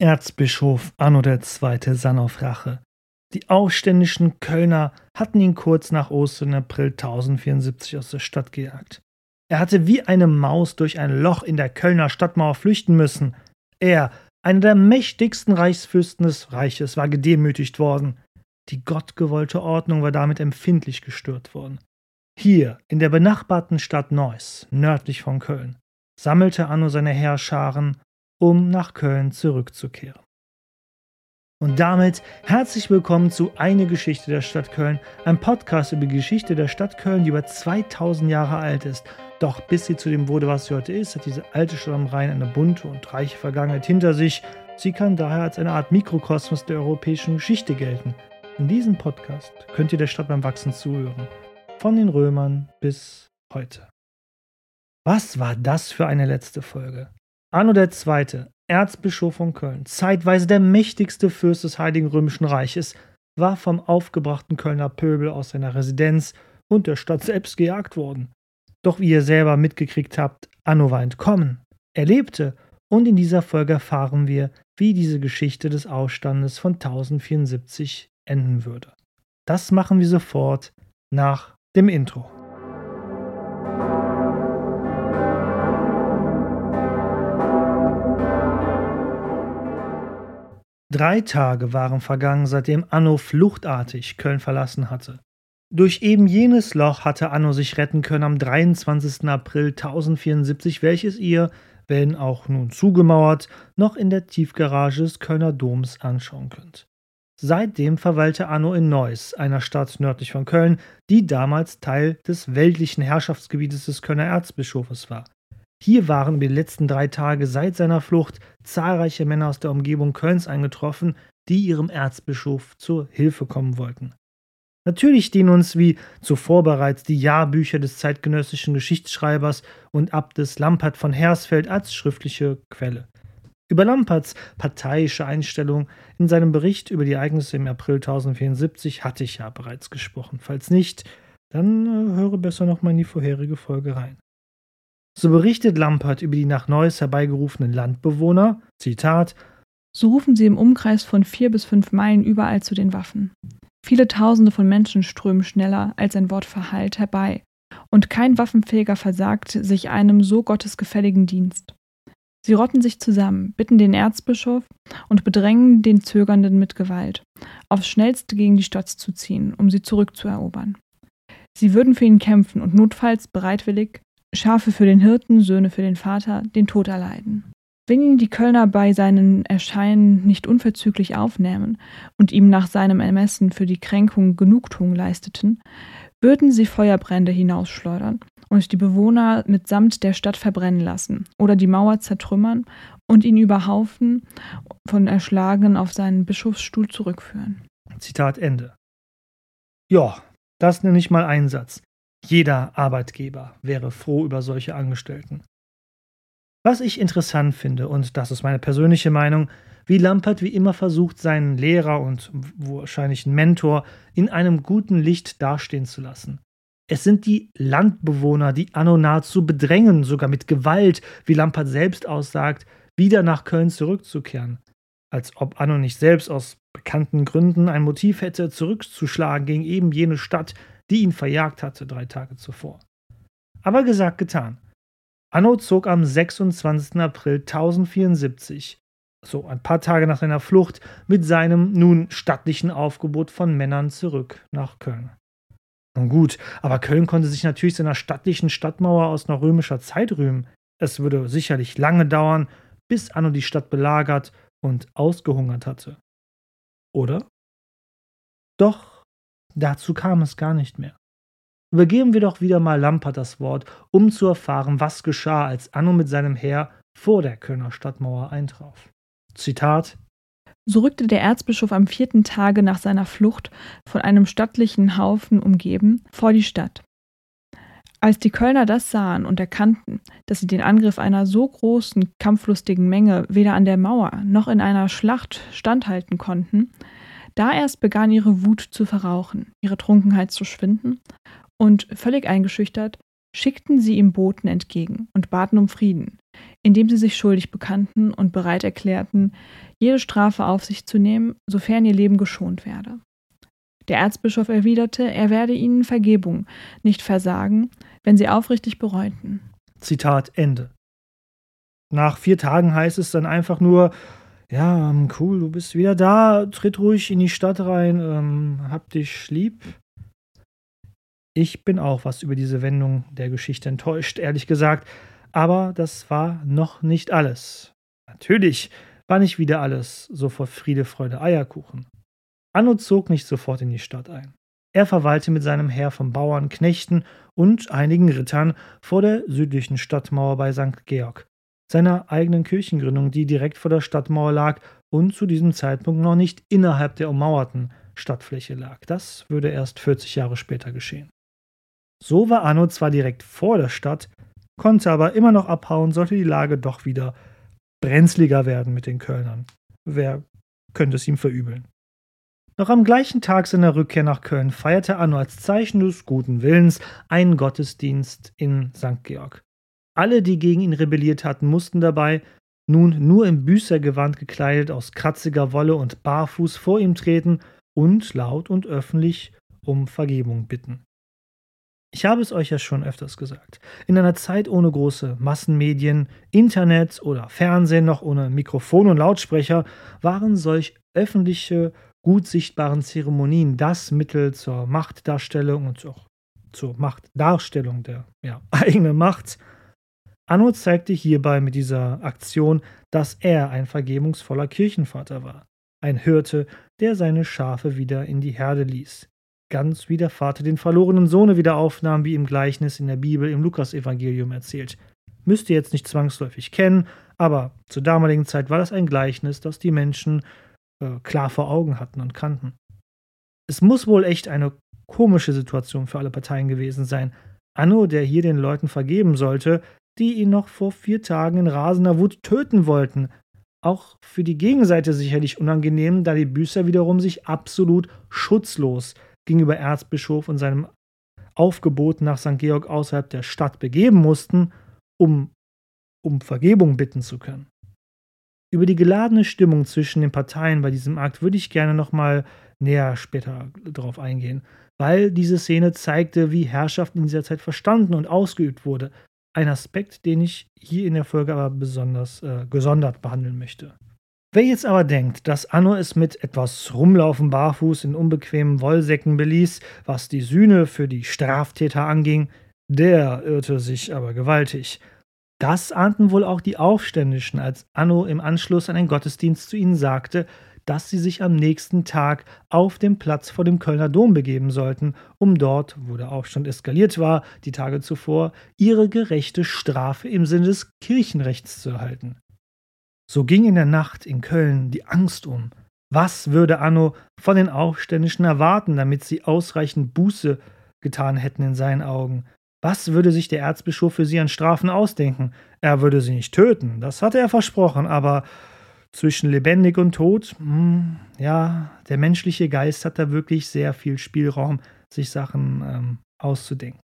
Erzbischof Anno II. sann auf Rache. Die aufständischen Kölner hatten ihn kurz nach Ostern April 1074 aus der Stadt gejagt. Er hatte wie eine Maus durch ein Loch in der Kölner Stadtmauer flüchten müssen. Er, einer der mächtigsten Reichsfürsten des Reiches, war gedemütigt worden. Die gottgewollte Ordnung war damit empfindlich gestört worden. Hier, in der benachbarten Stadt Neuss, nördlich von Köln, sammelte Anno seine Heerscharen um nach Köln zurückzukehren. Und damit herzlich willkommen zu Eine Geschichte der Stadt Köln, ein Podcast über die Geschichte der Stadt Köln, die über 2000 Jahre alt ist. Doch bis sie zu dem wurde, was sie heute ist, hat diese alte Stadt am Rhein eine bunte und reiche Vergangenheit hinter sich. Sie kann daher als eine Art Mikrokosmos der europäischen Geschichte gelten. In diesem Podcast könnt ihr der Stadt beim Wachsen zuhören. Von den Römern bis heute. Was war das für eine letzte Folge? Anno II., Erzbischof von Köln, zeitweise der mächtigste Fürst des Heiligen Römischen Reiches, war vom aufgebrachten Kölner Pöbel aus seiner Residenz und der Stadt selbst gejagt worden. Doch wie ihr selber mitgekriegt habt, Anno war entkommen. Er lebte und in dieser Folge erfahren wir, wie diese Geschichte des Aufstandes von 1074 enden würde. Das machen wir sofort nach dem Intro. Drei Tage waren vergangen, seitdem Anno fluchtartig Köln verlassen hatte. Durch eben jenes Loch hatte Anno sich retten können am 23. April 1074, welches ihr, wenn auch nun zugemauert, noch in der Tiefgarage des Kölner Doms anschauen könnt. Seitdem verweilte Anno in Neuss, einer Stadt nördlich von Köln, die damals Teil des weltlichen Herrschaftsgebietes des Kölner Erzbischofes war. Hier waren über die letzten drei Tage seit seiner Flucht zahlreiche Männer aus der Umgebung Kölns eingetroffen, die ihrem Erzbischof zur Hilfe kommen wollten. Natürlich stehen uns wie zuvor bereits die Jahrbücher des zeitgenössischen Geschichtsschreibers und Abtes Lampert von Hersfeld als schriftliche Quelle. Über Lamperts parteiische Einstellung in seinem Bericht über die Ereignisse im April 1074 hatte ich ja bereits gesprochen. Falls nicht, dann äh, höre besser nochmal in die vorherige Folge rein. So berichtet Lampert über die nach Neuss herbeigerufenen Landbewohner, Zitat, so rufen sie im Umkreis von vier bis fünf Meilen überall zu den Waffen. Viele Tausende von Menschen strömen schneller, als ein Wort verhallt, herbei, und kein Waffenfähiger versagt sich einem so gottesgefälligen Dienst. Sie rotten sich zusammen, bitten den Erzbischof und bedrängen den Zögernden mit Gewalt, aufs schnellste gegen die Stadt zu ziehen, um sie zurückzuerobern. Sie würden für ihn kämpfen und notfalls bereitwillig Schafe für den Hirten, Söhne für den Vater, den Tod erleiden. Wenn ihn die Kölner bei seinen Erscheinen nicht unverzüglich aufnähmen und ihm nach seinem Ermessen für die Kränkung Genugtuung leisteten, würden sie Feuerbrände hinausschleudern und die Bewohner mitsamt der Stadt verbrennen lassen oder die Mauer zertrümmern und ihn über Haufen von Erschlagenen auf seinen Bischofsstuhl zurückführen. Zitat Ende. Ja, das nenne ich mal Einsatz. Jeder Arbeitgeber wäre froh über solche Angestellten. Was ich interessant finde, und das ist meine persönliche Meinung, wie Lampert wie immer versucht, seinen Lehrer und wahrscheinlich Mentor in einem guten Licht dastehen zu lassen. Es sind die Landbewohner, die Anno nahezu bedrängen, sogar mit Gewalt, wie Lampert selbst aussagt, wieder nach Köln zurückzukehren. Als ob Anno nicht selbst aus bekannten Gründen ein Motiv hätte, zurückzuschlagen gegen eben jene Stadt, die ihn verjagt hatte drei Tage zuvor. Aber gesagt, getan. Anno zog am 26. April 1074, so ein paar Tage nach seiner Flucht, mit seinem nun stattlichen Aufgebot von Männern zurück nach Köln. Nun gut, aber Köln konnte sich natürlich seiner stattlichen Stadtmauer aus noch römischer Zeit rühmen. Es würde sicherlich lange dauern, bis Anno die Stadt belagert und ausgehungert hatte. Oder? Doch Dazu kam es gar nicht mehr. Übergeben wir doch wieder mal Lampert das Wort, um zu erfahren, was geschah, als Anno mit seinem Heer vor der Kölner Stadtmauer eintraf. Zitat so rückte der Erzbischof am vierten Tage nach seiner Flucht von einem stattlichen Haufen umgeben vor die Stadt. Als die Kölner das sahen und erkannten, dass sie den Angriff einer so großen, kampflustigen Menge weder an der Mauer noch in einer Schlacht standhalten konnten, da erst begann ihre Wut zu verrauchen, ihre Trunkenheit zu schwinden, und völlig eingeschüchtert schickten sie ihm Boten entgegen und baten um Frieden, indem sie sich schuldig bekannten und bereit erklärten, jede Strafe auf sich zu nehmen, sofern ihr Leben geschont werde. Der Erzbischof erwiderte, er werde ihnen Vergebung nicht versagen, wenn sie aufrichtig bereuten. Zitat Ende. Nach vier Tagen heißt es dann einfach nur, ja, ähm, cool, du bist wieder da, tritt ruhig in die Stadt rein, ähm, hab dich lieb. Ich bin auch was über diese Wendung der Geschichte enttäuscht, ehrlich gesagt, aber das war noch nicht alles. Natürlich war nicht wieder alles sofort Friede, Freude, Eierkuchen. Anno zog nicht sofort in die Stadt ein. Er verweilte mit seinem Heer von Bauern, Knechten und einigen Rittern vor der südlichen Stadtmauer bei St. Georg, seiner eigenen Kirchengründung, die direkt vor der Stadtmauer lag und zu diesem Zeitpunkt noch nicht innerhalb der ummauerten Stadtfläche lag. Das würde erst 40 Jahre später geschehen. So war Anno zwar direkt vor der Stadt, konnte aber immer noch abhauen, sollte die Lage doch wieder brenzliger werden mit den Kölnern. Wer könnte es ihm verübeln? Noch am gleichen Tag seiner Rückkehr nach Köln feierte Anno als Zeichen des guten Willens einen Gottesdienst in St. Georg. Alle, die gegen ihn rebelliert hatten, mussten dabei, nun nur im Büßergewand gekleidet aus kratziger Wolle und barfuß vor ihm treten und laut und öffentlich um Vergebung bitten. Ich habe es euch ja schon öfters gesagt. In einer Zeit ohne große Massenmedien, Internet oder Fernsehen, noch ohne Mikrofon und Lautsprecher, waren solch öffentliche gut sichtbaren Zeremonien das Mittel zur Machtdarstellung und auch zur Machtdarstellung der ja, eigenen Macht. Anno zeigte hierbei mit dieser Aktion, dass er ein vergebungsvoller Kirchenvater war, ein Hirte, der seine Schafe wieder in die Herde ließ, ganz wie der Vater den verlorenen Sohne wieder aufnahm, wie im Gleichnis in der Bibel im Lukasevangelium erzählt. Müsst ihr jetzt nicht zwangsläufig kennen, aber zur damaligen Zeit war das ein Gleichnis, das die Menschen äh, klar vor Augen hatten und kannten. Es muss wohl echt eine komische Situation für alle Parteien gewesen sein. Anno, der hier den Leuten vergeben sollte, die ihn noch vor vier Tagen in rasender Wut töten wollten. Auch für die Gegenseite sicherlich unangenehm, da die Büßer wiederum sich absolut schutzlos gegenüber Erzbischof und seinem Aufgebot nach St. Georg außerhalb der Stadt begeben mussten, um um Vergebung bitten zu können. Über die geladene Stimmung zwischen den Parteien bei diesem Akt würde ich gerne nochmal näher später darauf eingehen, weil diese Szene zeigte, wie Herrschaft in dieser Zeit verstanden und ausgeübt wurde. Ein Aspekt, den ich hier in der Folge aber besonders äh, gesondert behandeln möchte. Wer jetzt aber denkt, dass Anno es mit etwas Rumlaufen barfuß in unbequemen Wollsäcken beließ, was die Sühne für die Straftäter anging, der irrte sich aber gewaltig. Das ahnten wohl auch die Aufständischen, als Anno im Anschluss an den Gottesdienst zu ihnen sagte, dass sie sich am nächsten Tag auf dem Platz vor dem Kölner Dom begeben sollten, um dort, wo der Aufstand eskaliert war, die Tage zuvor, ihre gerechte Strafe im Sinne des Kirchenrechts zu erhalten. So ging in der Nacht in Köln die Angst um. Was würde Anno von den Aufständischen erwarten, damit sie ausreichend Buße getan hätten in seinen Augen? Was würde sich der Erzbischof für sie an Strafen ausdenken? Er würde sie nicht töten, das hatte er versprochen, aber zwischen lebendig und tot, hm, ja, der menschliche Geist hat da wirklich sehr viel Spielraum, sich Sachen ähm, auszudenken.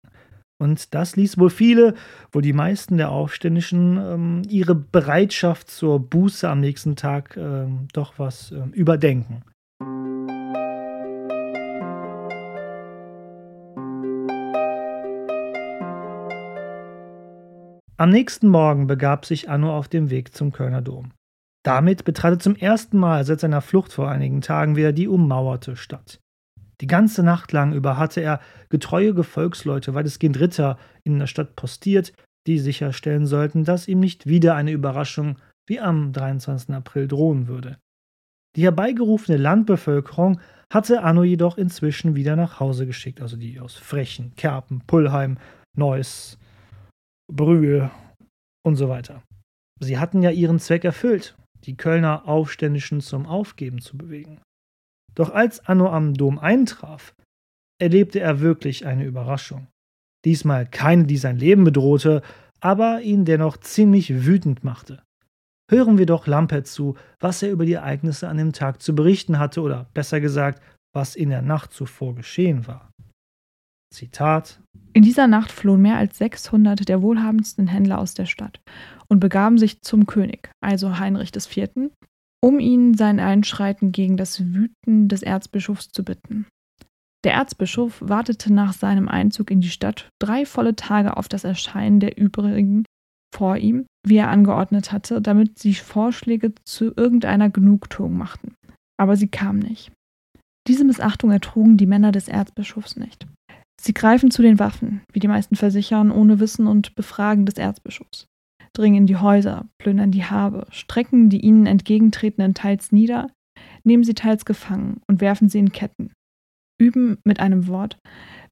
Und das ließ wohl viele, wohl die meisten der Aufständischen, ähm, ihre Bereitschaft zur Buße am nächsten Tag ähm, doch was ähm, überdenken. Am nächsten Morgen begab sich Anno auf dem Weg zum Kölner Dom. Damit betrat er zum ersten Mal seit seiner Flucht vor einigen Tagen wieder die ummauerte Stadt. Die ganze Nacht lang über hatte er getreue Gefolgsleute, weitestgehend Ritter, in der Stadt postiert, die sicherstellen sollten, dass ihm nicht wieder eine Überraschung wie am 23. April drohen würde. Die herbeigerufene Landbevölkerung hatte Anno jedoch inzwischen wieder nach Hause geschickt, also die aus Frechen, Kerpen, Pullheim, Neuss, Brühl und so weiter. Sie hatten ja ihren Zweck erfüllt, die Kölner Aufständischen zum Aufgeben zu bewegen. Doch als Anno am Dom eintraf, erlebte er wirklich eine Überraschung. Diesmal keine, die sein Leben bedrohte, aber ihn dennoch ziemlich wütend machte. Hören wir doch Lampert zu, was er über die Ereignisse an dem Tag zu berichten hatte oder besser gesagt, was in der Nacht zuvor geschehen war. Zitat In dieser Nacht flohen mehr als 600 der wohlhabendsten Händler aus der Stadt und begaben sich zum König, also Heinrich IV., um ihn sein Einschreiten gegen das Wüten des Erzbischofs zu bitten. Der Erzbischof wartete nach seinem Einzug in die Stadt drei volle Tage auf das Erscheinen der übrigen vor ihm, wie er angeordnet hatte, damit sie Vorschläge zu irgendeiner Genugtuung machten. Aber sie kamen nicht. Diese Missachtung ertrugen die Männer des Erzbischofs nicht. Sie greifen zu den Waffen, wie die meisten versichern, ohne Wissen und Befragen des Erzbischofs, dringen in die Häuser, plündern die Habe, strecken die ihnen entgegentretenden teils nieder, nehmen sie teils gefangen und werfen sie in Ketten. Üben mit einem Wort.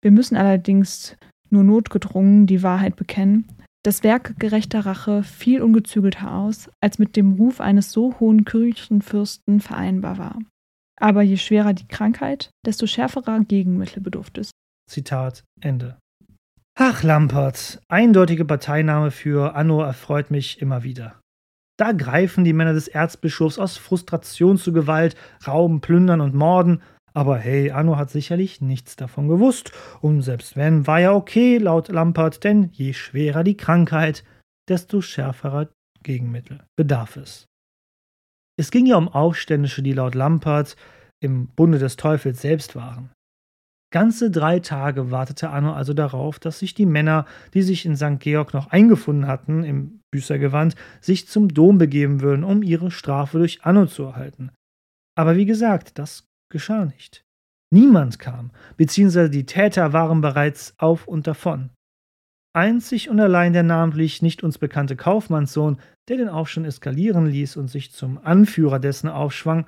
Wir müssen allerdings nur notgedrungen die Wahrheit bekennen. Das Werk gerechter Rache fiel ungezügelter aus, als mit dem Ruf eines so hohen Kirchenfürsten vereinbar war. Aber je schwerer die Krankheit, desto schärferer Gegenmittel bedurfte es. Zitat Ende. Ach, Lampert, eindeutige Parteinahme für Anno erfreut mich immer wieder. Da greifen die Männer des Erzbischofs aus Frustration zu Gewalt, rauben, plündern und morden. Aber hey, Anno hat sicherlich nichts davon gewusst. Und selbst wenn, war ja okay, laut Lampert, denn je schwerer die Krankheit, desto schärferer Gegenmittel bedarf es. Es ging ja um Aufständische, die laut Lampert im Bunde des Teufels selbst waren. Ganze drei Tage wartete Anno also darauf, dass sich die Männer, die sich in St. Georg noch eingefunden hatten, im Büßergewand, sich zum Dom begeben würden, um ihre Strafe durch Anno zu erhalten. Aber wie gesagt, das geschah nicht. Niemand kam, beziehungsweise die Täter waren bereits auf und davon. Einzig und allein der namentlich nicht uns bekannte Kaufmannssohn, der den Aufstand eskalieren ließ und sich zum Anführer dessen aufschwang,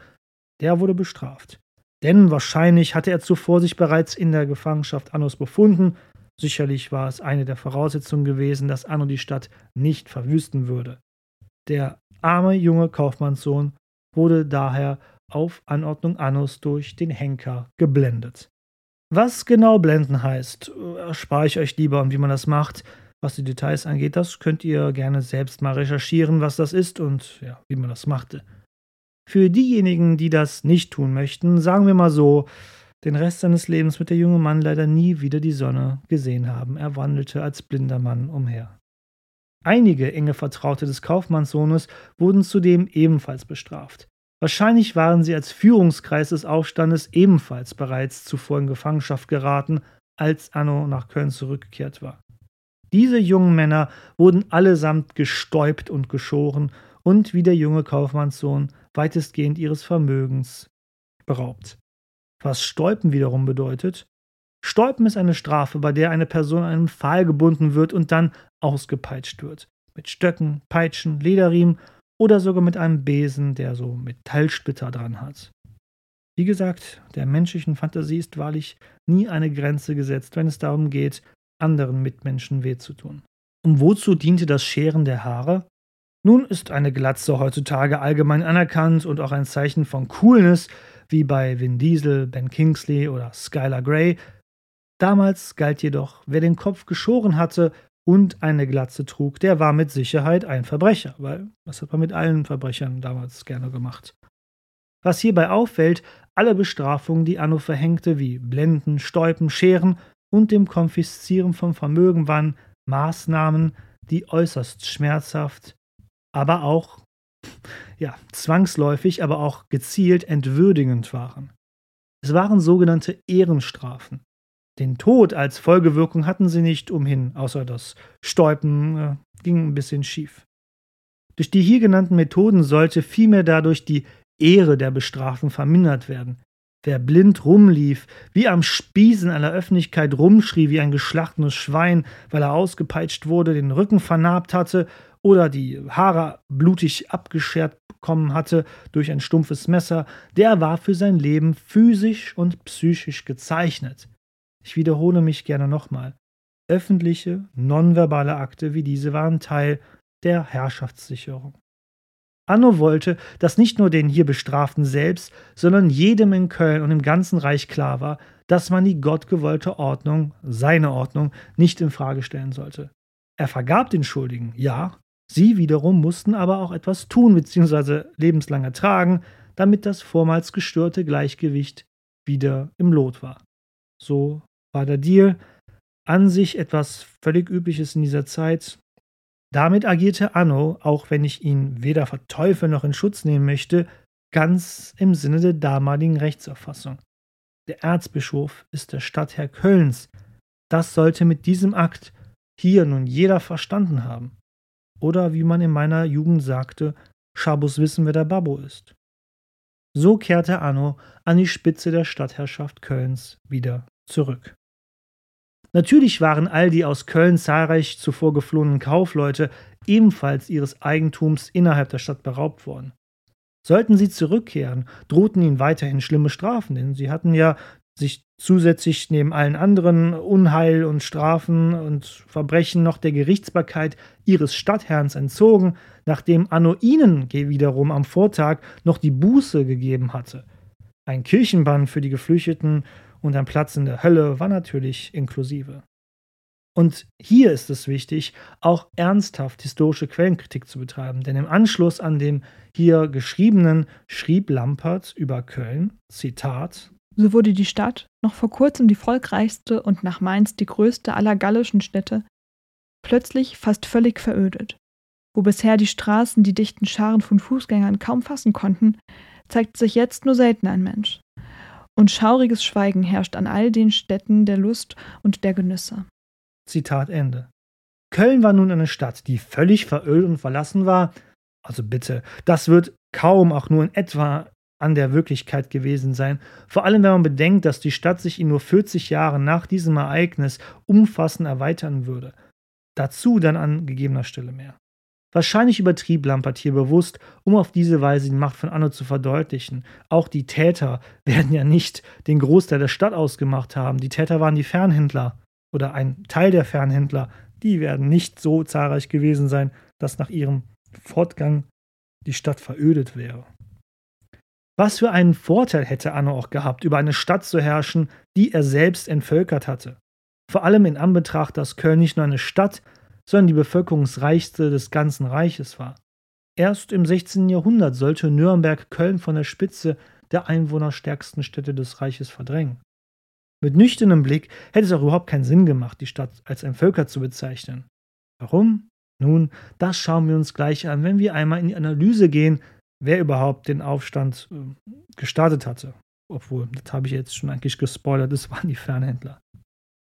der wurde bestraft. Denn wahrscheinlich hatte er zuvor sich bereits in der Gefangenschaft Annos befunden. Sicherlich war es eine der Voraussetzungen gewesen, dass Anno die Stadt nicht verwüsten würde. Der arme junge Kaufmannssohn wurde daher auf Anordnung Annos durch den Henker geblendet. Was genau blenden heißt, erspare ich euch lieber und wie man das macht. Was die Details angeht, das könnt ihr gerne selbst mal recherchieren, was das ist und ja, wie man das machte. Für diejenigen, die das nicht tun möchten, sagen wir mal so, den Rest seines Lebens wird der junge Mann leider nie wieder die Sonne gesehen haben. Er wandelte als blinder Mann umher. Einige enge Vertraute des Kaufmannssohnes wurden zudem ebenfalls bestraft. Wahrscheinlich waren sie als Führungskreis des Aufstandes ebenfalls bereits zuvor in Gefangenschaft geraten, als Anno nach Köln zurückgekehrt war. Diese jungen Männer wurden allesamt gestäupt und geschoren und wie der junge Kaufmannssohn weitestgehend ihres Vermögens beraubt. Was Stäupen wiederum bedeutet, Stäupen ist eine Strafe, bei der eine Person an einem Pfahl gebunden wird und dann ausgepeitscht wird. Mit Stöcken, Peitschen, Lederriemen oder sogar mit einem Besen, der so Metallsplitter dran hat. Wie gesagt, der menschlichen Fantasie ist wahrlich nie eine Grenze gesetzt, wenn es darum geht, anderen Mitmenschen weh zu tun. Und wozu diente das Scheren der Haare? Nun ist eine Glatze heutzutage allgemein anerkannt und auch ein Zeichen von Coolness, wie bei Vin Diesel, Ben Kingsley oder Skylar Grey. Damals galt jedoch, wer den Kopf geschoren hatte und eine Glatze trug, der war mit Sicherheit ein Verbrecher, weil das hat man mit allen Verbrechern damals gerne gemacht. Was hierbei auffällt, alle Bestrafungen, die Anno verhängte, wie Blenden, Stäupen, Scheren und dem Konfiszieren von Vermögen, waren Maßnahmen, die äußerst schmerzhaft, aber auch, ja, zwangsläufig, aber auch gezielt entwürdigend waren. Es waren sogenannte Ehrenstrafen. Den Tod als Folgewirkung hatten sie nicht umhin, außer das Stäupen äh, ging ein bisschen schief. Durch die hier genannten Methoden sollte vielmehr dadurch die Ehre der Bestraften vermindert werden. Wer blind rumlief, wie am Spieß in aller Öffentlichkeit rumschrie wie ein geschlachtetes Schwein, weil er ausgepeitscht wurde, den Rücken vernarbt hatte oder die Haare blutig abgeschert bekommen hatte durch ein stumpfes Messer, der war für sein Leben physisch und psychisch gezeichnet. Ich wiederhole mich gerne nochmal. Öffentliche, nonverbale Akte wie diese waren Teil der Herrschaftssicherung. Anno wollte, dass nicht nur den hier Bestraften selbst, sondern jedem in Köln und im ganzen Reich klar war, dass man die gottgewollte Ordnung, seine Ordnung, nicht in Frage stellen sollte. Er vergab den Schuldigen, ja, Sie wiederum mussten aber auch etwas tun bzw. lebenslang ertragen, damit das vormals gestörte Gleichgewicht wieder im Lot war. So war der Deal. An sich etwas völlig Übliches in dieser Zeit. Damit agierte Anno, auch wenn ich ihn weder verteufeln noch in Schutz nehmen möchte, ganz im Sinne der damaligen Rechtsauffassung. Der Erzbischof ist der Stadtherr Kölns. Das sollte mit diesem Akt hier nun jeder verstanden haben. Oder wie man in meiner Jugend sagte, Schabus wissen, wer der Babbo ist. So kehrte Anno an die Spitze der Stadtherrschaft Kölns wieder zurück. Natürlich waren all die aus Köln zahlreich zuvor geflohenen Kaufleute ebenfalls ihres Eigentums innerhalb der Stadt beraubt worden. Sollten sie zurückkehren, drohten ihnen weiterhin schlimme Strafen, denn sie hatten ja sich zusätzlich neben allen anderen Unheil und Strafen und Verbrechen noch der Gerichtsbarkeit ihres Stadtherrns entzogen, nachdem Anno ihnen wiederum am Vortag noch die Buße gegeben hatte. Ein Kirchenbann für die Geflüchteten und ein Platz in der Hölle war natürlich inklusive. Und hier ist es wichtig, auch ernsthaft historische Quellenkritik zu betreiben, denn im Anschluss an dem hier geschriebenen schrieb Lampert über Köln, Zitat, so wurde die Stadt, noch vor kurzem die volkreichste und nach Mainz die größte aller gallischen Städte, plötzlich fast völlig verödet. Wo bisher die Straßen die dichten Scharen von Fußgängern kaum fassen konnten, zeigt sich jetzt nur selten ein Mensch. Und schauriges Schweigen herrscht an all den Städten der Lust und der Genüsse. Zitat Ende. Köln war nun eine Stadt, die völlig verölt und verlassen war. Also bitte, das wird kaum auch nur in etwa an der Wirklichkeit gewesen sein, vor allem wenn man bedenkt, dass die Stadt sich in nur 40 Jahren nach diesem Ereignis umfassend erweitern würde. Dazu dann an gegebener Stelle mehr. Wahrscheinlich übertrieb Lampert hier bewusst, um auf diese Weise die Macht von Anno zu verdeutlichen. Auch die Täter werden ja nicht den Großteil der Stadt ausgemacht haben. Die Täter waren die Fernhändler oder ein Teil der Fernhändler, die werden nicht so zahlreich gewesen sein, dass nach ihrem Fortgang die Stadt verödet wäre. Was für einen Vorteil hätte Anno auch gehabt, über eine Stadt zu herrschen, die er selbst entvölkert hatte. Vor allem in Anbetracht, dass Köln nicht nur eine Stadt, sondern die bevölkerungsreichste des ganzen Reiches war. Erst im 16. Jahrhundert sollte Nürnberg Köln von der Spitze der einwohnerstärksten Städte des Reiches verdrängen. Mit nüchternem Blick hätte es auch überhaupt keinen Sinn gemacht, die Stadt als ein Völker zu bezeichnen. Warum? Nun, das schauen wir uns gleich an, wenn wir einmal in die Analyse gehen, wer überhaupt den Aufstand äh, gestartet hatte. Obwohl, das habe ich jetzt schon eigentlich gespoilert, das waren die Fernhändler.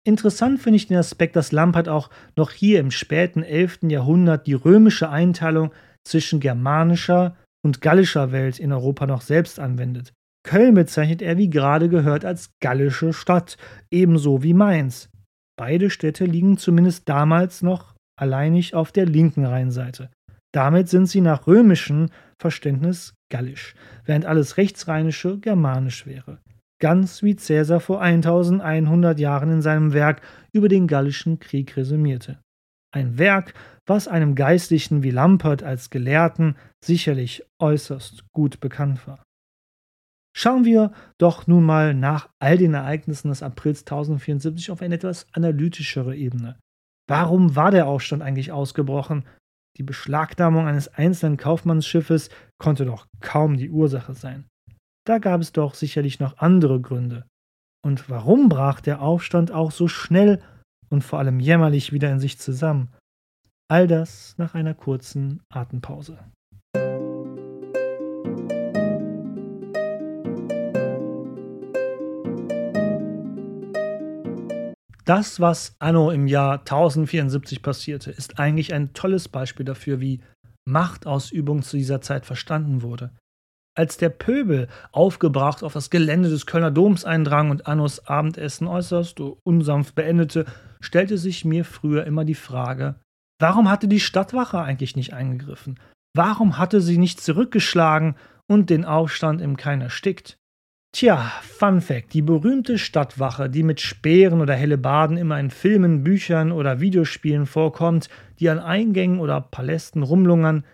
Interessant finde ich den Aspekt, dass Lampert auch noch hier im späten 11. Jahrhundert die römische Einteilung zwischen germanischer und gallischer Welt in Europa noch selbst anwendet. Köln bezeichnet er, wie gerade gehört, als gallische Stadt, ebenso wie Mainz. Beide Städte liegen zumindest damals noch alleinig auf der linken Rheinseite. Damit sind sie nach römischem Verständnis gallisch, während alles rechtsrheinische germanisch wäre. Ganz wie Cäsar vor 1100 Jahren in seinem Werk über den Gallischen Krieg resümierte. Ein Werk, was einem Geistlichen wie Lampert als Gelehrten sicherlich äußerst gut bekannt war. Schauen wir doch nun mal nach all den Ereignissen des Aprils 1074 auf eine etwas analytischere Ebene. Warum war der Aufstand eigentlich ausgebrochen? Die Beschlagnahmung eines einzelnen Kaufmannsschiffes konnte doch kaum die Ursache sein. Da gab es doch sicherlich noch andere Gründe. Und warum brach der Aufstand auch so schnell und vor allem jämmerlich wieder in sich zusammen? All das nach einer kurzen Atempause. Das, was anno im Jahr 1074 passierte, ist eigentlich ein tolles Beispiel dafür, wie Machtausübung zu dieser Zeit verstanden wurde. Als der Pöbel aufgebracht auf das Gelände des Kölner Doms eindrang und Annos Abendessen äußerst unsanft beendete, stellte sich mir früher immer die Frage, warum hatte die Stadtwache eigentlich nicht eingegriffen? Warum hatte sie nicht zurückgeschlagen und den Aufstand im Keim erstickt? Tja, Fun Fact: Die berühmte Stadtwache, die mit Speeren oder Hellebarden immer in Filmen, Büchern oder Videospielen vorkommt, die an Eingängen oder Palästen rumlungern,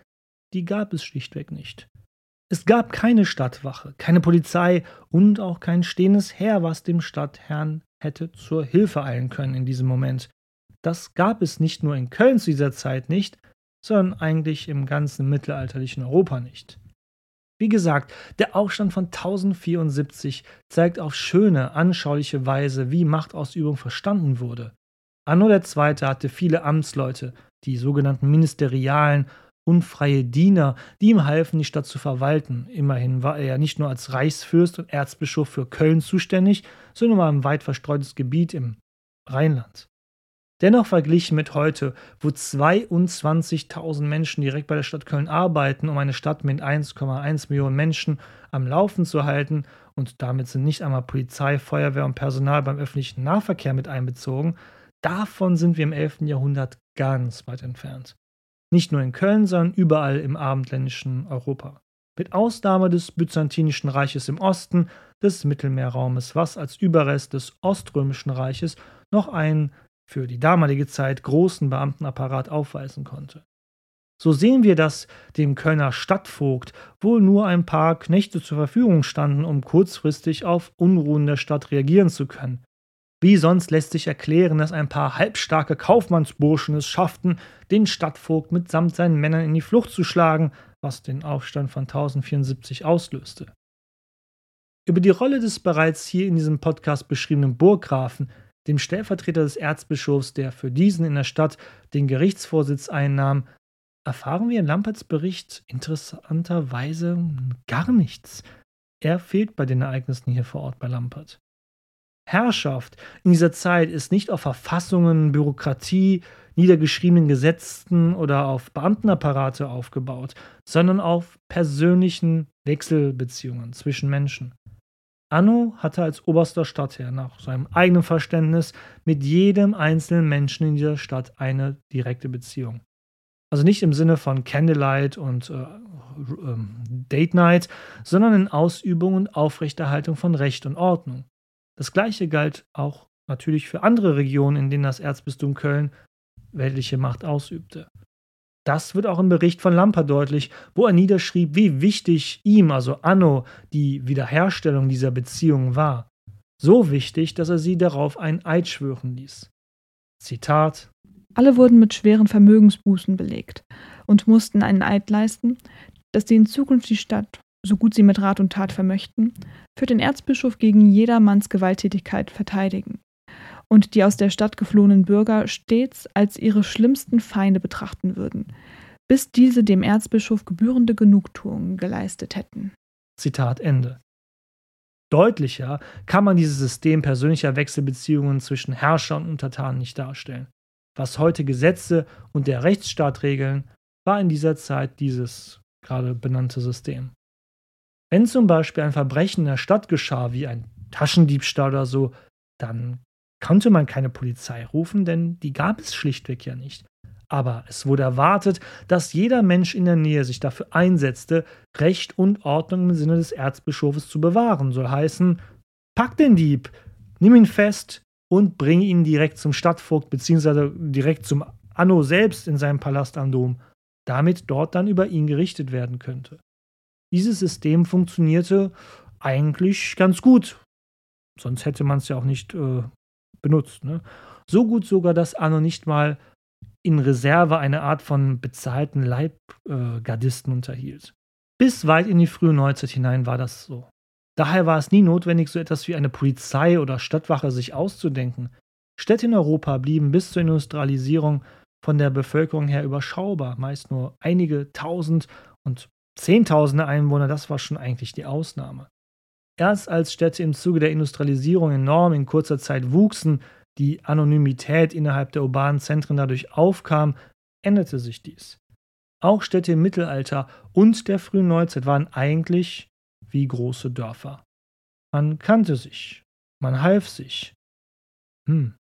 die gab es schlichtweg nicht. Es gab keine Stadtwache, keine Polizei und auch kein stehendes Heer, was dem Stadtherrn hätte zur Hilfe eilen können in diesem Moment. Das gab es nicht nur in Köln zu dieser Zeit nicht, sondern eigentlich im ganzen mittelalterlichen Europa nicht. Wie gesagt, der Aufstand von 1074 zeigt auf schöne, anschauliche Weise, wie Machtausübung verstanden wurde. Anno II. hatte viele Amtsleute, die sogenannten Ministerialen, unfreie Diener, die ihm halfen, die Stadt zu verwalten. Immerhin war er ja nicht nur als Reichsfürst und Erzbischof für Köln zuständig, sondern war ein weit verstreutes Gebiet im Rheinland. Dennoch verglichen mit heute, wo 22.000 Menschen direkt bei der Stadt Köln arbeiten, um eine Stadt mit 1,1 Millionen Menschen am Laufen zu halten, und damit sind nicht einmal Polizei, Feuerwehr und Personal beim öffentlichen Nahverkehr mit einbezogen, davon sind wir im 11. Jahrhundert ganz weit entfernt. Nicht nur in Köln, sondern überall im abendländischen Europa. Mit Ausnahme des Byzantinischen Reiches im Osten, des Mittelmeerraumes, was als Überrest des Oströmischen Reiches noch einen für die damalige Zeit großen Beamtenapparat aufweisen konnte. So sehen wir, dass dem Kölner Stadtvogt wohl nur ein paar Knechte zur Verfügung standen, um kurzfristig auf Unruhen der Stadt reagieren zu können. Wie sonst lässt sich erklären, dass ein paar halbstarke Kaufmannsburschen es schafften, den Stadtvogt mitsamt seinen Männern in die Flucht zu schlagen, was den Aufstand von 1074 auslöste. Über die Rolle des bereits hier in diesem Podcast beschriebenen Burggrafen dem Stellvertreter des Erzbischofs, der für diesen in der Stadt den Gerichtsvorsitz einnahm, erfahren wir in Lamperts Bericht interessanterweise gar nichts. Er fehlt bei den Ereignissen hier vor Ort bei Lampert. Herrschaft in dieser Zeit ist nicht auf Verfassungen, Bürokratie, niedergeschriebenen Gesetzen oder auf Beamtenapparate aufgebaut, sondern auf persönlichen Wechselbeziehungen zwischen Menschen. Anno hatte als oberster Stadtherr nach seinem eigenen Verständnis mit jedem einzelnen Menschen in dieser Stadt eine direkte Beziehung. Also nicht im Sinne von Candlelight und äh, äh, Date Night, sondern in Ausübung und Aufrechterhaltung von Recht und Ordnung. Das gleiche galt auch natürlich für andere Regionen, in denen das Erzbistum Köln weltliche Macht ausübte. Das wird auch im Bericht von Lamper deutlich, wo er niederschrieb, wie wichtig ihm, also Anno, die Wiederherstellung dieser Beziehung war. So wichtig, dass er sie darauf einen Eid schwören ließ. Zitat Alle wurden mit schweren Vermögensbußen belegt und mussten einen Eid leisten, dass sie in Zukunft die Stadt, so gut sie mit Rat und Tat vermöchten, für den Erzbischof gegen jedermanns Gewalttätigkeit verteidigen und die aus der Stadt geflohenen Bürger stets als ihre schlimmsten Feinde betrachten würden, bis diese dem Erzbischof gebührende Genugtuung geleistet hätten. Zitat Ende. Deutlicher kann man dieses System persönlicher Wechselbeziehungen zwischen Herrscher und Untertanen nicht darstellen. Was heute Gesetze und der Rechtsstaat regeln, war in dieser Zeit dieses gerade benannte System. Wenn zum Beispiel ein Verbrechen in der Stadt geschah, wie ein Taschendiebstahl oder so, dann konnte man keine Polizei rufen, denn die gab es schlichtweg ja nicht. Aber es wurde erwartet, dass jeder Mensch in der Nähe sich dafür einsetzte, Recht und Ordnung im Sinne des Erzbischofes zu bewahren. Soll heißen, pack den Dieb, nimm ihn fest und bring ihn direkt zum Stadtvogt bzw. direkt zum Anno selbst in seinem Palast am Dom, damit dort dann über ihn gerichtet werden könnte. Dieses System funktionierte eigentlich ganz gut. Sonst hätte man es ja auch nicht äh, benutzt. Ne? So gut sogar, dass Anno nicht mal in Reserve eine Art von bezahlten Leibgardisten äh, unterhielt. Bis weit in die frühe Neuzeit hinein war das so. Daher war es nie notwendig, so etwas wie eine Polizei oder Stadtwache sich auszudenken. Städte in Europa blieben bis zur Industrialisierung von der Bevölkerung her überschaubar, meist nur einige tausend und zehntausende Einwohner, das war schon eigentlich die Ausnahme. Erst als Städte im Zuge der Industrialisierung enorm in kurzer Zeit wuchsen, die Anonymität innerhalb der urbanen Zentren dadurch aufkam, änderte sich dies. Auch Städte im Mittelalter und der frühen Neuzeit waren eigentlich wie große Dörfer. Man kannte sich, man half sich. Hm,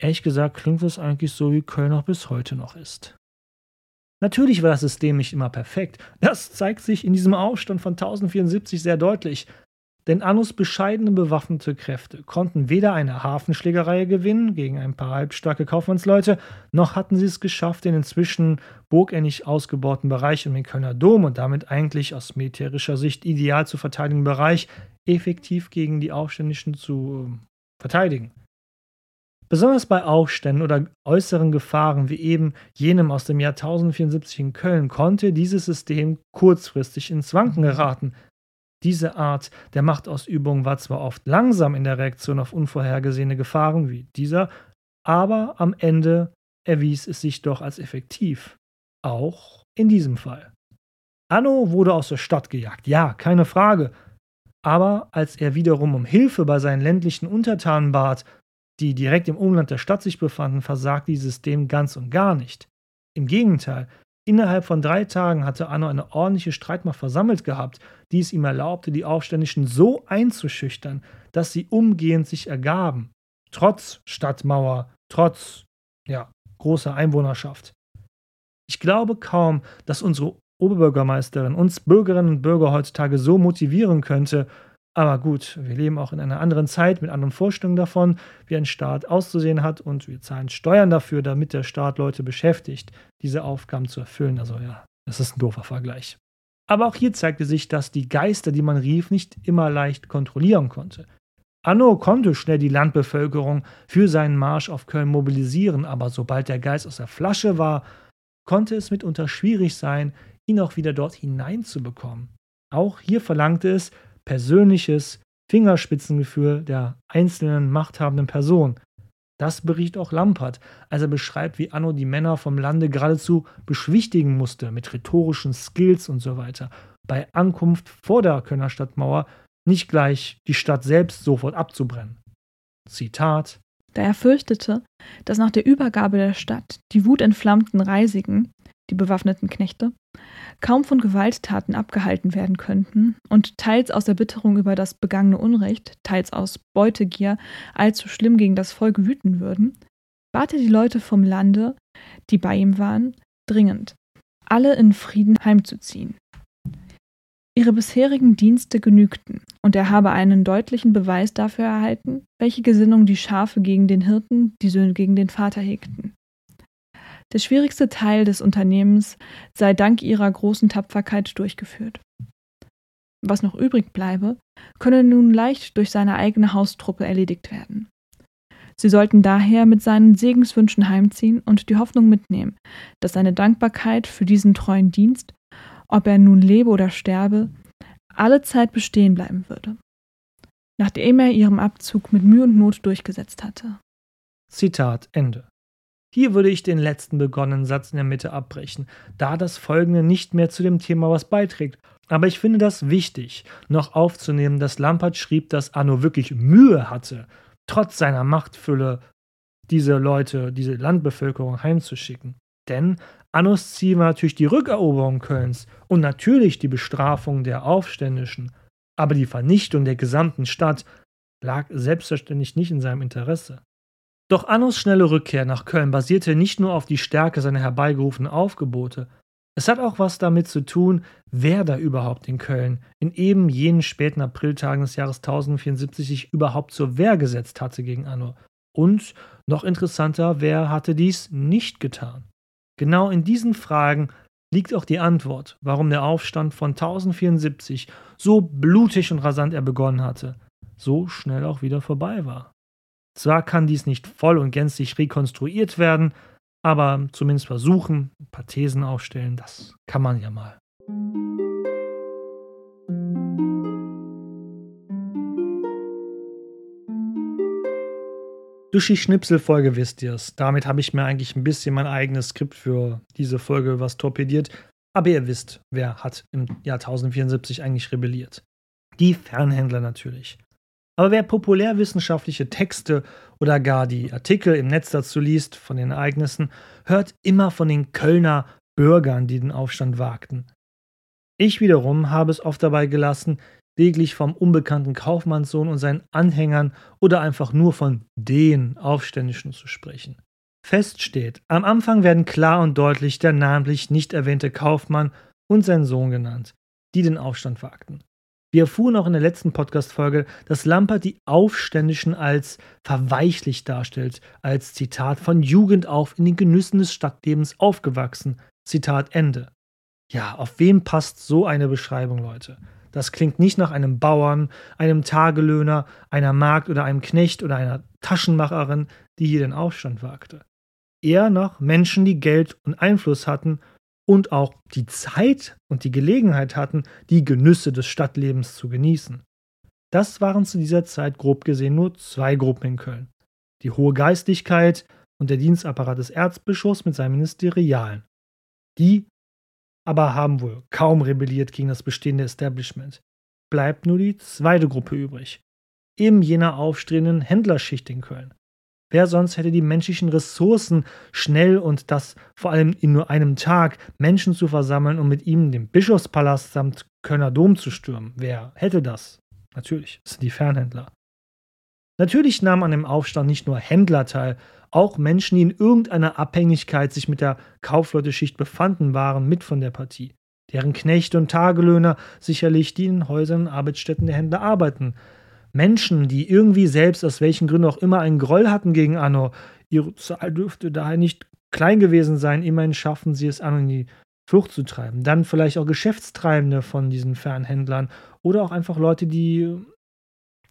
ehrlich gesagt klingt das eigentlich so, wie Köln auch bis heute noch ist. Natürlich war das System nicht immer perfekt. Das zeigt sich in diesem Aufstand von 1074 sehr deutlich. Denn Annus bescheidene bewaffnete Kräfte konnten weder eine Hafenschlägerei gewinnen gegen ein paar halbstarke Kaufmannsleute, noch hatten sie es geschafft, den inzwischen burgähnlich ausgebauten Bereich um den Kölner Dom und damit eigentlich aus militärischer Sicht ideal zu verteidigenden Bereich effektiv gegen die Aufständischen zu äh, verteidigen. Besonders bei Aufständen oder äußeren Gefahren wie eben jenem aus dem Jahr 1074 in Köln konnte dieses System kurzfristig ins Wanken geraten, diese Art der Machtausübung war zwar oft langsam in der Reaktion auf unvorhergesehene Gefahren wie dieser, aber am Ende erwies es sich doch als effektiv. Auch in diesem Fall. Anno wurde aus der Stadt gejagt, ja, keine Frage. Aber als er wiederum um Hilfe bei seinen ländlichen Untertanen bat, die direkt im Umland der Stadt sich befanden, versagte dieses System ganz und gar nicht. Im Gegenteil, innerhalb von drei Tagen hatte Anno eine ordentliche Streitmacht versammelt gehabt, die es ihm erlaubte, die Aufständischen so einzuschüchtern, dass sie umgehend sich ergaben. Trotz Stadtmauer, trotz, ja, großer Einwohnerschaft. Ich glaube kaum, dass unsere Oberbürgermeisterin uns Bürgerinnen und Bürger heutzutage so motivieren könnte, aber gut, wir leben auch in einer anderen Zeit mit anderen Vorstellungen davon, wie ein Staat auszusehen hat und wir zahlen Steuern dafür, damit der Staat Leute beschäftigt, diese Aufgaben zu erfüllen. Also ja, das ist ein doofer Vergleich. Aber auch hier zeigte sich, dass die Geister, die man rief, nicht immer leicht kontrollieren konnte. Anno konnte schnell die Landbevölkerung für seinen Marsch auf Köln mobilisieren, aber sobald der Geist aus der Flasche war, konnte es mitunter schwierig sein, ihn auch wieder dort hineinzubekommen. Auch hier verlangte es, persönliches Fingerspitzengefühl der einzelnen machthabenden Person. Das berichtet auch Lampert, als er beschreibt, wie Anno die Männer vom Lande geradezu beschwichtigen musste mit rhetorischen Skills und so weiter. Bei Ankunft vor der Kölner Stadtmauer nicht gleich die Stadt selbst sofort abzubrennen. Zitat Da er fürchtete, dass nach der Übergabe der Stadt die wutentflammten Reisigen, die bewaffneten Knechte, kaum von Gewalttaten abgehalten werden könnten und teils aus Erbitterung über das begangene Unrecht, teils aus Beutegier allzu schlimm gegen das Volk wüten würden, bat er die Leute vom Lande, die bei ihm waren, dringend, alle in Frieden heimzuziehen. Ihre bisherigen Dienste genügten, und er habe einen deutlichen Beweis dafür erhalten, welche Gesinnung die Schafe gegen den Hirten, die Söhne gegen den Vater hegten. Der schwierigste Teil des Unternehmens sei dank ihrer großen Tapferkeit durchgeführt. Was noch übrig bleibe, könne nun leicht durch seine eigene Haustruppe erledigt werden. Sie sollten daher mit seinen Segenswünschen heimziehen und die Hoffnung mitnehmen, dass seine Dankbarkeit für diesen treuen Dienst, ob er nun lebe oder sterbe, alle Zeit bestehen bleiben würde, nachdem er ihrem Abzug mit Mühe und Not durchgesetzt hatte. Zitat Ende. Hier würde ich den letzten begonnenen Satz in der Mitte abbrechen, da das folgende nicht mehr zu dem Thema was beiträgt. Aber ich finde das wichtig, noch aufzunehmen, dass Lampert schrieb, dass Arno wirklich Mühe hatte, trotz seiner Machtfülle diese Leute, diese Landbevölkerung heimzuschicken. Denn Annos Ziel war natürlich die Rückeroberung Kölns und natürlich die Bestrafung der Aufständischen. Aber die Vernichtung der gesamten Stadt lag selbstverständlich nicht in seinem Interesse. Doch Annos schnelle Rückkehr nach Köln basierte nicht nur auf die Stärke seiner herbeigerufenen Aufgebote, es hat auch was damit zu tun, wer da überhaupt in Köln in eben jenen späten Apriltagen des Jahres 1074 sich überhaupt zur Wehr gesetzt hatte gegen Anno. Und noch interessanter, wer hatte dies nicht getan? Genau in diesen Fragen liegt auch die Antwort, warum der Aufstand von 1074 so blutig und rasant er begonnen hatte, so schnell auch wieder vorbei war. Zwar kann dies nicht voll und gänzlich rekonstruiert werden, aber zumindest versuchen, ein paar Thesen aufstellen, das kann man ja mal. Durch die Schnipselfolge wisst ihr es. Damit habe ich mir eigentlich ein bisschen mein eigenes Skript für diese Folge was torpediert. Aber ihr wisst, wer hat im Jahr 1074 eigentlich rebelliert. Die Fernhändler natürlich. Aber wer populärwissenschaftliche Texte oder gar die Artikel im Netz dazu liest von den Ereignissen, hört immer von den Kölner Bürgern, die den Aufstand wagten. Ich wiederum habe es oft dabei gelassen, lediglich vom unbekannten Kaufmannssohn und seinen Anhängern oder einfach nur von den Aufständischen zu sprechen. Fest steht, am Anfang werden klar und deutlich der namentlich nicht erwähnte Kaufmann und sein Sohn genannt, die den Aufstand wagten. Wir erfuhren auch in der letzten Podcast-Folge, dass Lampert die Aufständischen als verweichlicht darstellt, als Zitat von Jugend auf in den Genüssen des Stadtlebens aufgewachsen. Zitat Ende. Ja, auf wen passt so eine Beschreibung, Leute? Das klingt nicht nach einem Bauern, einem Tagelöhner, einer Magd oder einem Knecht oder einer Taschenmacherin, die hier den Aufstand wagte. Eher nach Menschen, die Geld und Einfluss hatten und auch die Zeit und die Gelegenheit hatten, die Genüsse des Stadtlebens zu genießen. Das waren zu dieser Zeit grob gesehen nur zwei Gruppen in Köln. die hohe Geistlichkeit und der Dienstapparat des Erzbischofs mit seinen Ministerialen. Die aber haben wohl kaum rebelliert gegen das bestehende Establishment. Bleibt nur die zweite Gruppe übrig, eben jener aufstrebenden Händlerschicht in Köln. Wer sonst hätte die menschlichen Ressourcen, schnell und das vor allem in nur einem Tag Menschen zu versammeln und mit ihm den Bischofspalast samt Kölner Dom zu stürmen? Wer hätte das? Natürlich, es sind die Fernhändler. Natürlich nahmen an dem Aufstand nicht nur Händler teil, auch Menschen, die in irgendeiner Abhängigkeit sich mit der Kaufleuteschicht befanden, waren mit von der Partie. Deren Knechte und Tagelöhner sicherlich, die in Häusern und Arbeitsstätten der Händler arbeiten, Menschen, die irgendwie selbst aus welchen Gründen auch immer einen Groll hatten gegen Anno, ihre Zahl dürfte daher nicht klein gewesen sein. Immerhin schaffen sie es, Anno in die Flucht zu treiben. Dann vielleicht auch Geschäftstreibende von diesen Fernhändlern oder auch einfach Leute, die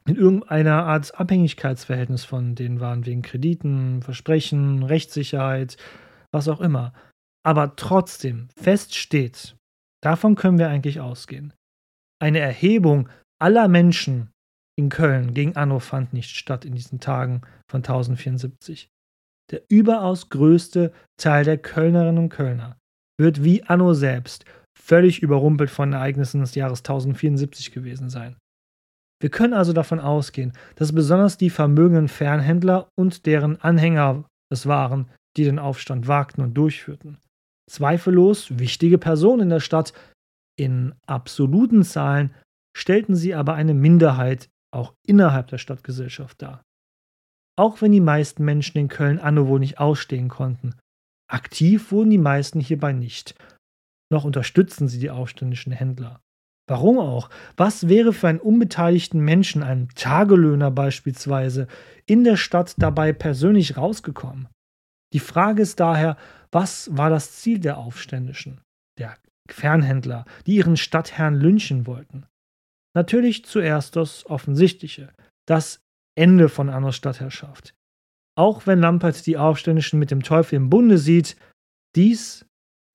in irgendeiner Art Abhängigkeitsverhältnis von denen waren, wegen Krediten, Versprechen, Rechtssicherheit, was auch immer. Aber trotzdem, fest steht, davon können wir eigentlich ausgehen. Eine Erhebung aller Menschen in Köln gegen Anno fand nicht statt in diesen Tagen von 1074. Der überaus größte Teil der Kölnerinnen und Kölner wird wie Anno selbst völlig überrumpelt von Ereignissen des Jahres 1074 gewesen sein. Wir können also davon ausgehen, dass besonders die vermögenden Fernhändler und deren Anhänger es waren, die den Aufstand wagten und durchführten. Zweifellos wichtige Personen in der Stadt, in absoluten Zahlen stellten sie aber eine Minderheit auch innerhalb der Stadtgesellschaft dar. Auch wenn die meisten Menschen in Köln Anno wohl nicht ausstehen konnten, aktiv wurden die meisten hierbei nicht. Noch unterstützten sie die aufständischen Händler. Warum auch? Was wäre für einen unbeteiligten Menschen, einen Tagelöhner beispielsweise, in der Stadt dabei persönlich rausgekommen? Die Frage ist daher, was war das Ziel der Aufständischen, der Fernhändler, die ihren Stadtherrn lynchen wollten? Natürlich zuerst das Offensichtliche, das Ende von Annos Stadtherrschaft. Auch wenn Lampert die Aufständischen mit dem Teufel im Bunde sieht, dies,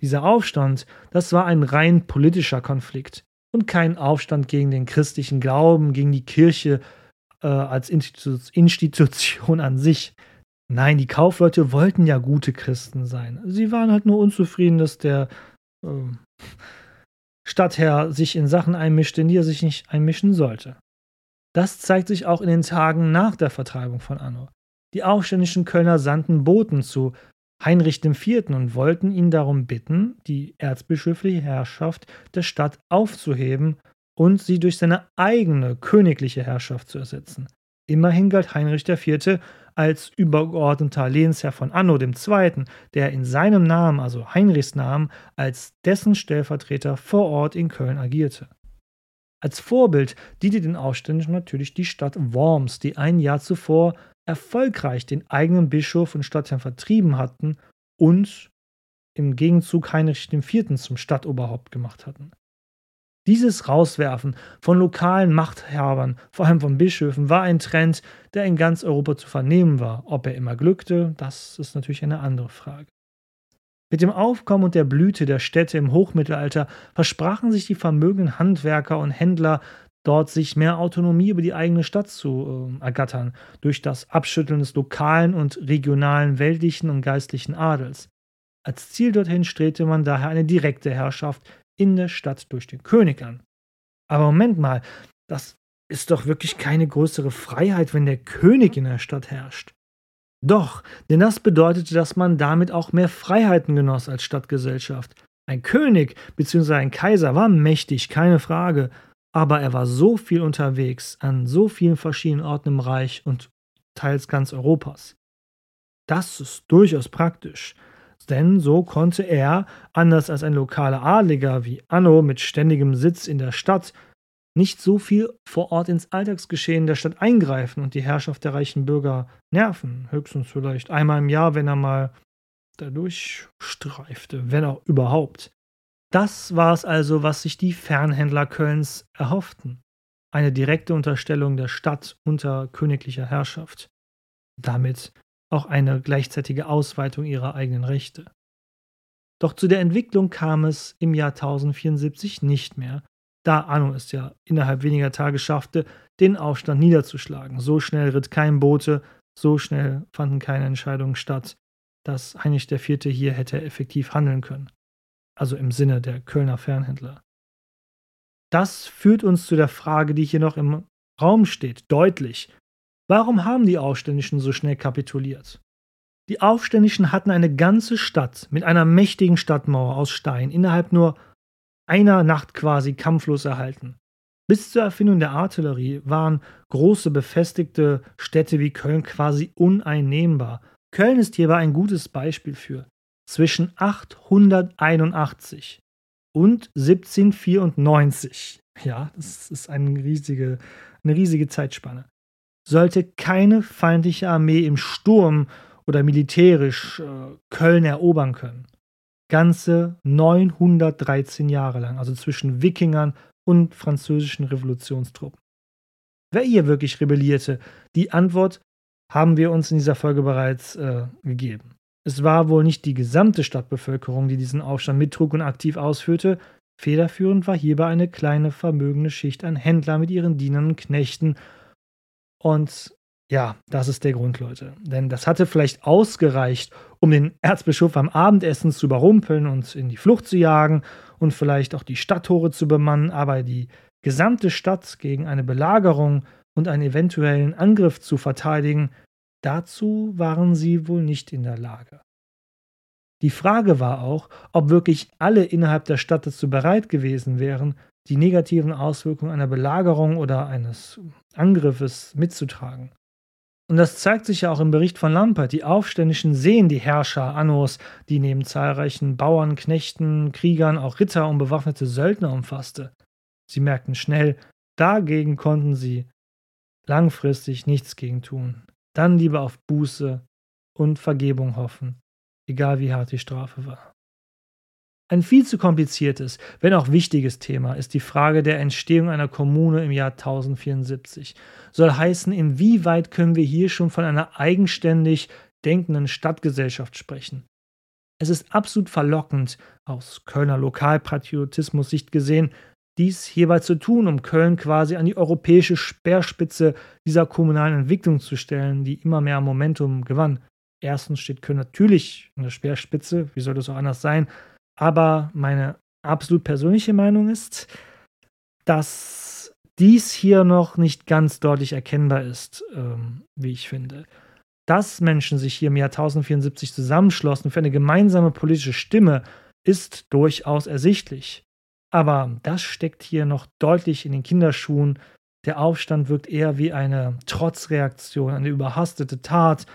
dieser Aufstand, das war ein rein politischer Konflikt und kein Aufstand gegen den christlichen Glauben, gegen die Kirche äh, als Institu Institution an sich. Nein, die Kaufleute wollten ja gute Christen sein. Sie waren halt nur unzufrieden, dass der äh, Stadtherr sich in Sachen einmischt, in die er sich nicht einmischen sollte. Das zeigt sich auch in den Tagen nach der Vertreibung von Anno. Die aufständischen Kölner sandten Boten zu Heinrich IV. und wollten ihn darum bitten, die erzbischöfliche Herrschaft der Stadt aufzuheben und sie durch seine eigene königliche Herrschaft zu ersetzen. Immerhin galt Heinrich IV. als übergeordneter Lehnsherr von Anno II., der in seinem Namen, also Heinrichs Namen, als dessen Stellvertreter vor Ort in Köln agierte. Als Vorbild diente den Aufständischen natürlich die Stadt Worms, die ein Jahr zuvor erfolgreich den eigenen Bischof und Stadtherrn vertrieben hatten und im Gegenzug Heinrich IV. zum Stadtoberhaupt gemacht hatten. Dieses Rauswerfen von lokalen Machthabern, vor allem von Bischöfen, war ein Trend, der in ganz Europa zu vernehmen war. Ob er immer glückte, das ist natürlich eine andere Frage. Mit dem Aufkommen und der Blüte der Städte im Hochmittelalter versprachen sich die vermögenden Handwerker und Händler dort sich mehr Autonomie über die eigene Stadt zu äh, ergattern, durch das Abschütteln des lokalen und regionalen weltlichen und geistlichen Adels. Als Ziel dorthin strebte man daher eine direkte Herrschaft in der Stadt durch den König an. Aber Moment mal, das ist doch wirklich keine größere Freiheit, wenn der König in der Stadt herrscht. Doch, denn das bedeutete, dass man damit auch mehr Freiheiten genoss als Stadtgesellschaft. Ein König bzw. ein Kaiser war mächtig, keine Frage, aber er war so viel unterwegs an so vielen verschiedenen Orten im Reich und teils ganz Europas. Das ist durchaus praktisch, denn so konnte er, anders als ein lokaler Adliger wie Anno mit ständigem Sitz in der Stadt, nicht so viel vor Ort ins Alltagsgeschehen der Stadt eingreifen und die Herrschaft der reichen Bürger nerven. Höchstens vielleicht einmal im Jahr, wenn er mal dadurch streifte, wenn auch überhaupt. Das war es also, was sich die Fernhändler Kölns erhofften. Eine direkte Unterstellung der Stadt unter königlicher Herrschaft. Damit auch eine gleichzeitige Ausweitung ihrer eigenen Rechte. Doch zu der Entwicklung kam es im Jahr 1074 nicht mehr, da Anno es ja innerhalb weniger Tage schaffte, den Aufstand niederzuschlagen. So schnell ritt kein Bote so schnell fanden keine Entscheidungen statt, dass Heinrich IV. hier hätte effektiv handeln können. Also im Sinne der Kölner Fernhändler. Das führt uns zu der Frage, die hier noch im Raum steht, deutlich. Warum haben die Aufständischen so schnell kapituliert? Die Aufständischen hatten eine ganze Stadt mit einer mächtigen Stadtmauer aus Stein innerhalb nur einer Nacht quasi kampflos erhalten. Bis zur Erfindung der Artillerie waren große befestigte Städte wie Köln quasi uneinnehmbar. Köln ist hierbei ein gutes Beispiel für. Zwischen 881 und 1794, ja, das ist eine riesige, eine riesige Zeitspanne, sollte keine feindliche Armee im Sturm oder militärisch äh, Köln erobern können. Ganze 913 Jahre lang, also zwischen Wikingern und französischen Revolutionstruppen. Wer hier wirklich rebellierte, die Antwort haben wir uns in dieser Folge bereits äh, gegeben. Es war wohl nicht die gesamte Stadtbevölkerung, die diesen Aufstand mittrug und aktiv ausführte. Federführend war hierbei eine kleine vermögende Schicht an Händlern mit ihren Dienern und Knechten. Und ja, das ist der Grund, Leute. Denn das hatte vielleicht ausgereicht, um den Erzbischof am Abendessen zu überrumpeln und in die Flucht zu jagen und vielleicht auch die Stadttore zu bemannen, aber die gesamte Stadt gegen eine Belagerung und einen eventuellen Angriff zu verteidigen, dazu waren sie wohl nicht in der Lage. Die Frage war auch, ob wirklich alle innerhalb der Stadt dazu bereit gewesen wären, die negativen Auswirkungen einer Belagerung oder eines Angriffes mitzutragen. Und das zeigt sich ja auch im Bericht von Lampert. Die Aufständischen sehen die Herrscher Annos, die neben zahlreichen Bauern, Knechten, Kriegern auch Ritter und bewaffnete Söldner umfasste. Sie merkten schnell, dagegen konnten sie langfristig nichts gegen tun. Dann lieber auf Buße und Vergebung hoffen, egal wie hart die Strafe war. Ein viel zu kompliziertes, wenn auch wichtiges Thema ist die Frage der Entstehung einer Kommune im Jahr 1074. Soll heißen, inwieweit können wir hier schon von einer eigenständig denkenden Stadtgesellschaft sprechen? Es ist absolut verlockend, aus Kölner Lokalpatriotismus-Sicht gesehen, dies hierbei zu tun, um Köln quasi an die europäische Speerspitze dieser kommunalen Entwicklung zu stellen, die immer mehr Momentum gewann. Erstens steht Köln natürlich an der Speerspitze, wie soll das auch anders sein? Aber meine absolut persönliche Meinung ist, dass dies hier noch nicht ganz deutlich erkennbar ist, ähm, wie ich finde. Dass Menschen sich hier im Jahr 1074 zusammenschlossen für eine gemeinsame politische Stimme, ist durchaus ersichtlich. Aber das steckt hier noch deutlich in den Kinderschuhen. Der Aufstand wirkt eher wie eine Trotzreaktion, eine überhastete Tat.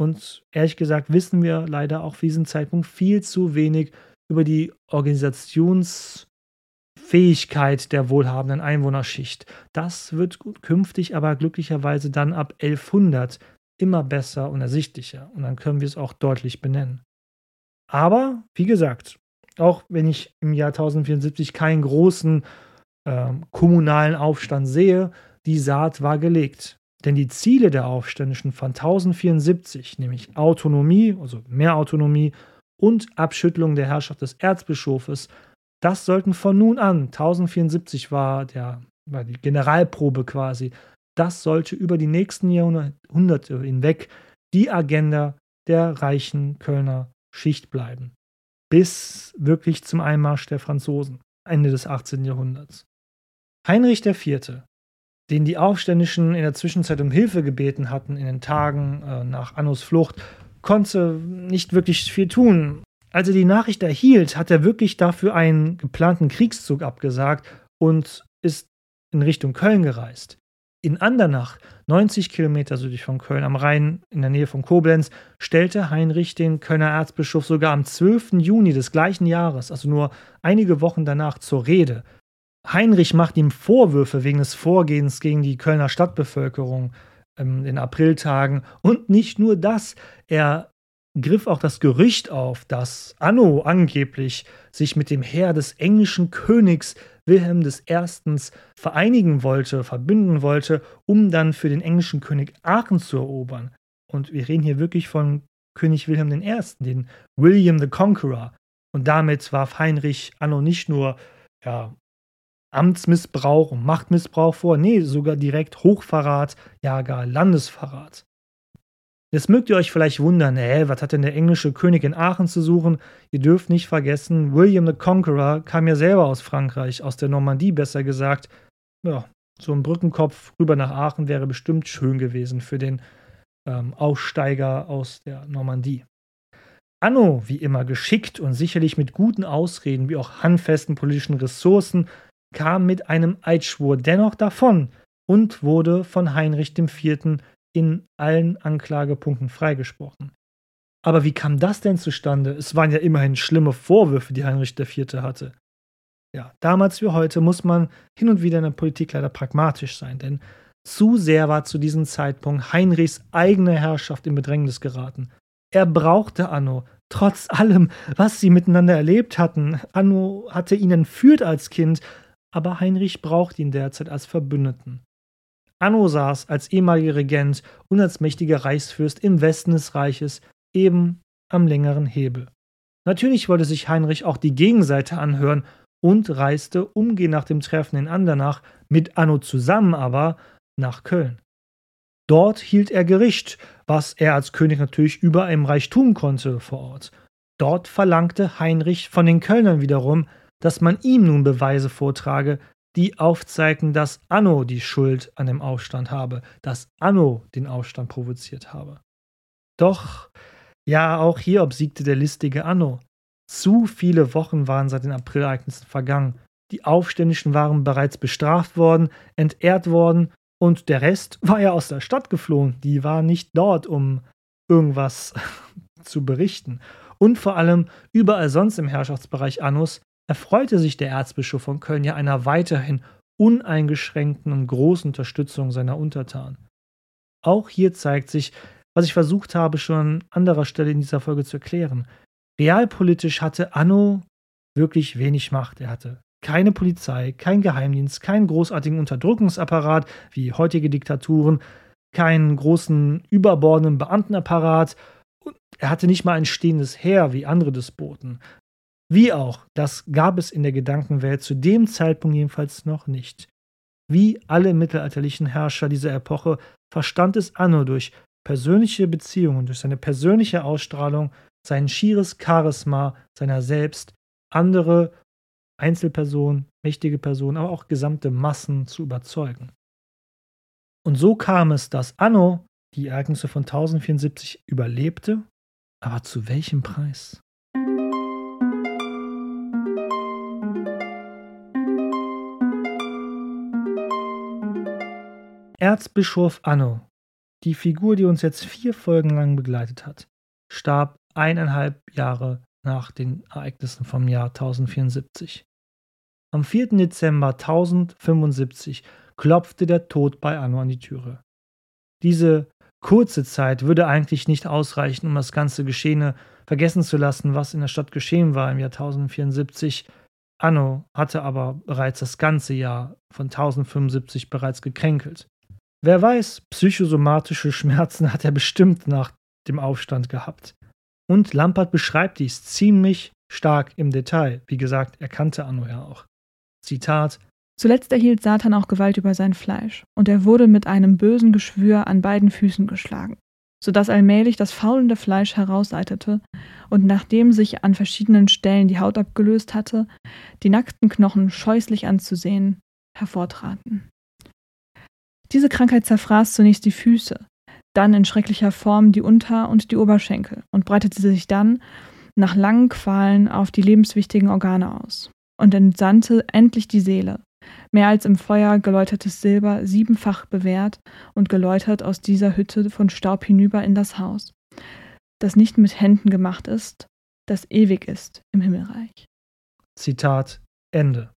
Und ehrlich gesagt wissen wir leider auch für diesen Zeitpunkt viel zu wenig über die Organisationsfähigkeit der wohlhabenden Einwohnerschicht. Das wird künftig aber glücklicherweise dann ab 1100 immer besser und ersichtlicher und dann können wir es auch deutlich benennen. Aber, wie gesagt, auch wenn ich im Jahr 1074 keinen großen äh, kommunalen Aufstand sehe, die Saat war gelegt. Denn die Ziele der Aufständischen von 1074, nämlich Autonomie, also mehr Autonomie und Abschüttelung der Herrschaft des Erzbischofes, das sollten von nun an, 1074 war, der, war die Generalprobe quasi, das sollte über die nächsten Jahrhunderte hinweg die Agenda der reichen Kölner Schicht bleiben. Bis wirklich zum Einmarsch der Franzosen, Ende des 18. Jahrhunderts. Heinrich IV., den die Aufständischen in der Zwischenzeit um Hilfe gebeten hatten in den Tagen äh, nach Annos Flucht, konnte nicht wirklich viel tun. Als er die Nachricht erhielt, hat er wirklich dafür einen geplanten Kriegszug abgesagt und ist in Richtung Köln gereist. In Andernach, 90 Kilometer südlich von Köln am Rhein in der Nähe von Koblenz, stellte Heinrich den Kölner Erzbischof sogar am 12. Juni des gleichen Jahres, also nur einige Wochen danach, zur Rede. Heinrich macht ihm Vorwürfe wegen des Vorgehens gegen die Kölner Stadtbevölkerung ähm, in Apriltagen. Und nicht nur das, er griff auch das Gerücht auf, dass Anno angeblich sich mit dem Heer des englischen Königs Wilhelm I. vereinigen wollte, verbünden wollte, um dann für den englischen König Aachen zu erobern. Und wir reden hier wirklich von König Wilhelm I., den William the Conqueror. Und damit warf Heinrich Anno nicht nur ja, Amtsmissbrauch und Machtmissbrauch vor, nee, sogar direkt Hochverrat, ja gar Landesverrat. Jetzt mögt ihr euch vielleicht wundern, hä, was hat denn der englische König in Aachen zu suchen? Ihr dürft nicht vergessen, William the Conqueror kam ja selber aus Frankreich, aus der Normandie besser gesagt. Ja, so ein Brückenkopf rüber nach Aachen wäre bestimmt schön gewesen für den ähm, Aussteiger aus der Normandie. Anno, wie immer geschickt und sicherlich mit guten Ausreden wie auch handfesten politischen Ressourcen, kam mit einem Eidschwur dennoch davon und wurde von Heinrich IV in allen Anklagepunkten freigesprochen. Aber wie kam das denn zustande? Es waren ja immerhin schlimme Vorwürfe, die Heinrich IV. hatte. Ja, damals wie heute muss man hin und wieder in der Politik leider pragmatisch sein, denn zu sehr war zu diesem Zeitpunkt Heinrichs eigene Herrschaft in Bedrängnis geraten. Er brauchte Anno, trotz allem, was sie miteinander erlebt hatten. Anno hatte ihn entführt als Kind, aber Heinrich braucht ihn derzeit als Verbündeten. Anno saß als ehemaliger Regent und als mächtiger Reichsfürst im Westen des Reiches eben am längeren Hebel. Natürlich wollte sich Heinrich auch die Gegenseite anhören und reiste umgehend nach dem Treffen in Andernach mit Anno zusammen aber nach Köln. Dort hielt er Gericht, was er als König natürlich überall im Reich tun konnte vor Ort. Dort verlangte Heinrich von den Kölnern wiederum, dass man ihm nun Beweise vortrage, die aufzeigten, dass Anno die Schuld an dem Aufstand habe, dass Anno den Aufstand provoziert habe. Doch, ja, auch hier obsiegte der listige Anno. Zu viele Wochen waren seit den Aprilereignissen vergangen. Die Aufständischen waren bereits bestraft worden, entehrt worden und der Rest war ja aus der Stadt geflohen. Die war nicht dort, um irgendwas zu berichten. Und vor allem überall sonst im Herrschaftsbereich Annus erfreute sich der Erzbischof von Köln ja einer weiterhin uneingeschränkten und großen Unterstützung seiner Untertanen. Auch hier zeigt sich, was ich versucht habe, schon an anderer Stelle in dieser Folge zu erklären. Realpolitisch hatte Anno wirklich wenig Macht. Er hatte keine Polizei, kein Geheimdienst, keinen großartigen Unterdrückungsapparat wie heutige Diktaturen, keinen großen überbordenden Beamtenapparat. Er hatte nicht mal ein stehendes Heer wie andere Despoten. Wie auch, das gab es in der Gedankenwelt zu dem Zeitpunkt jedenfalls noch nicht. Wie alle mittelalterlichen Herrscher dieser Epoche verstand es Anno durch persönliche Beziehungen, durch seine persönliche Ausstrahlung, sein schieres Charisma seiner selbst, andere Einzelpersonen, mächtige Personen, aber auch gesamte Massen zu überzeugen. Und so kam es, dass Anno die Ereignisse von 1074 überlebte, aber zu welchem Preis? Erzbischof Anno, die Figur, die uns jetzt vier Folgen lang begleitet hat, starb eineinhalb Jahre nach den Ereignissen vom Jahr 1074. Am 4. Dezember 1075 klopfte der Tod bei Anno an die Türe. Diese kurze Zeit würde eigentlich nicht ausreichen, um das ganze Geschehene vergessen zu lassen, was in der Stadt geschehen war im Jahr 1074. Anno hatte aber bereits das ganze Jahr von 1075 bereits gekränkelt. Wer weiß, psychosomatische Schmerzen hat er bestimmt nach dem Aufstand gehabt. Und Lampert beschreibt dies ziemlich stark im Detail. Wie gesagt, er kannte Anno ja auch. Zitat Zuletzt erhielt Satan auch Gewalt über sein Fleisch, und er wurde mit einem bösen Geschwür an beiden Füßen geschlagen, so dass allmählich das faulende Fleisch herausseitete und nachdem sich an verschiedenen Stellen die Haut abgelöst hatte, die nackten Knochen scheußlich anzusehen hervortraten. Diese Krankheit zerfraß zunächst die Füße, dann in schrecklicher Form die Unter- und die Oberschenkel und breitete sich dann nach langen Qualen auf die lebenswichtigen Organe aus und entsandte endlich die Seele, mehr als im Feuer geläutertes Silber siebenfach bewährt und geläutert aus dieser Hütte von Staub hinüber in das Haus, das nicht mit Händen gemacht ist, das ewig ist im Himmelreich. Zitat Ende.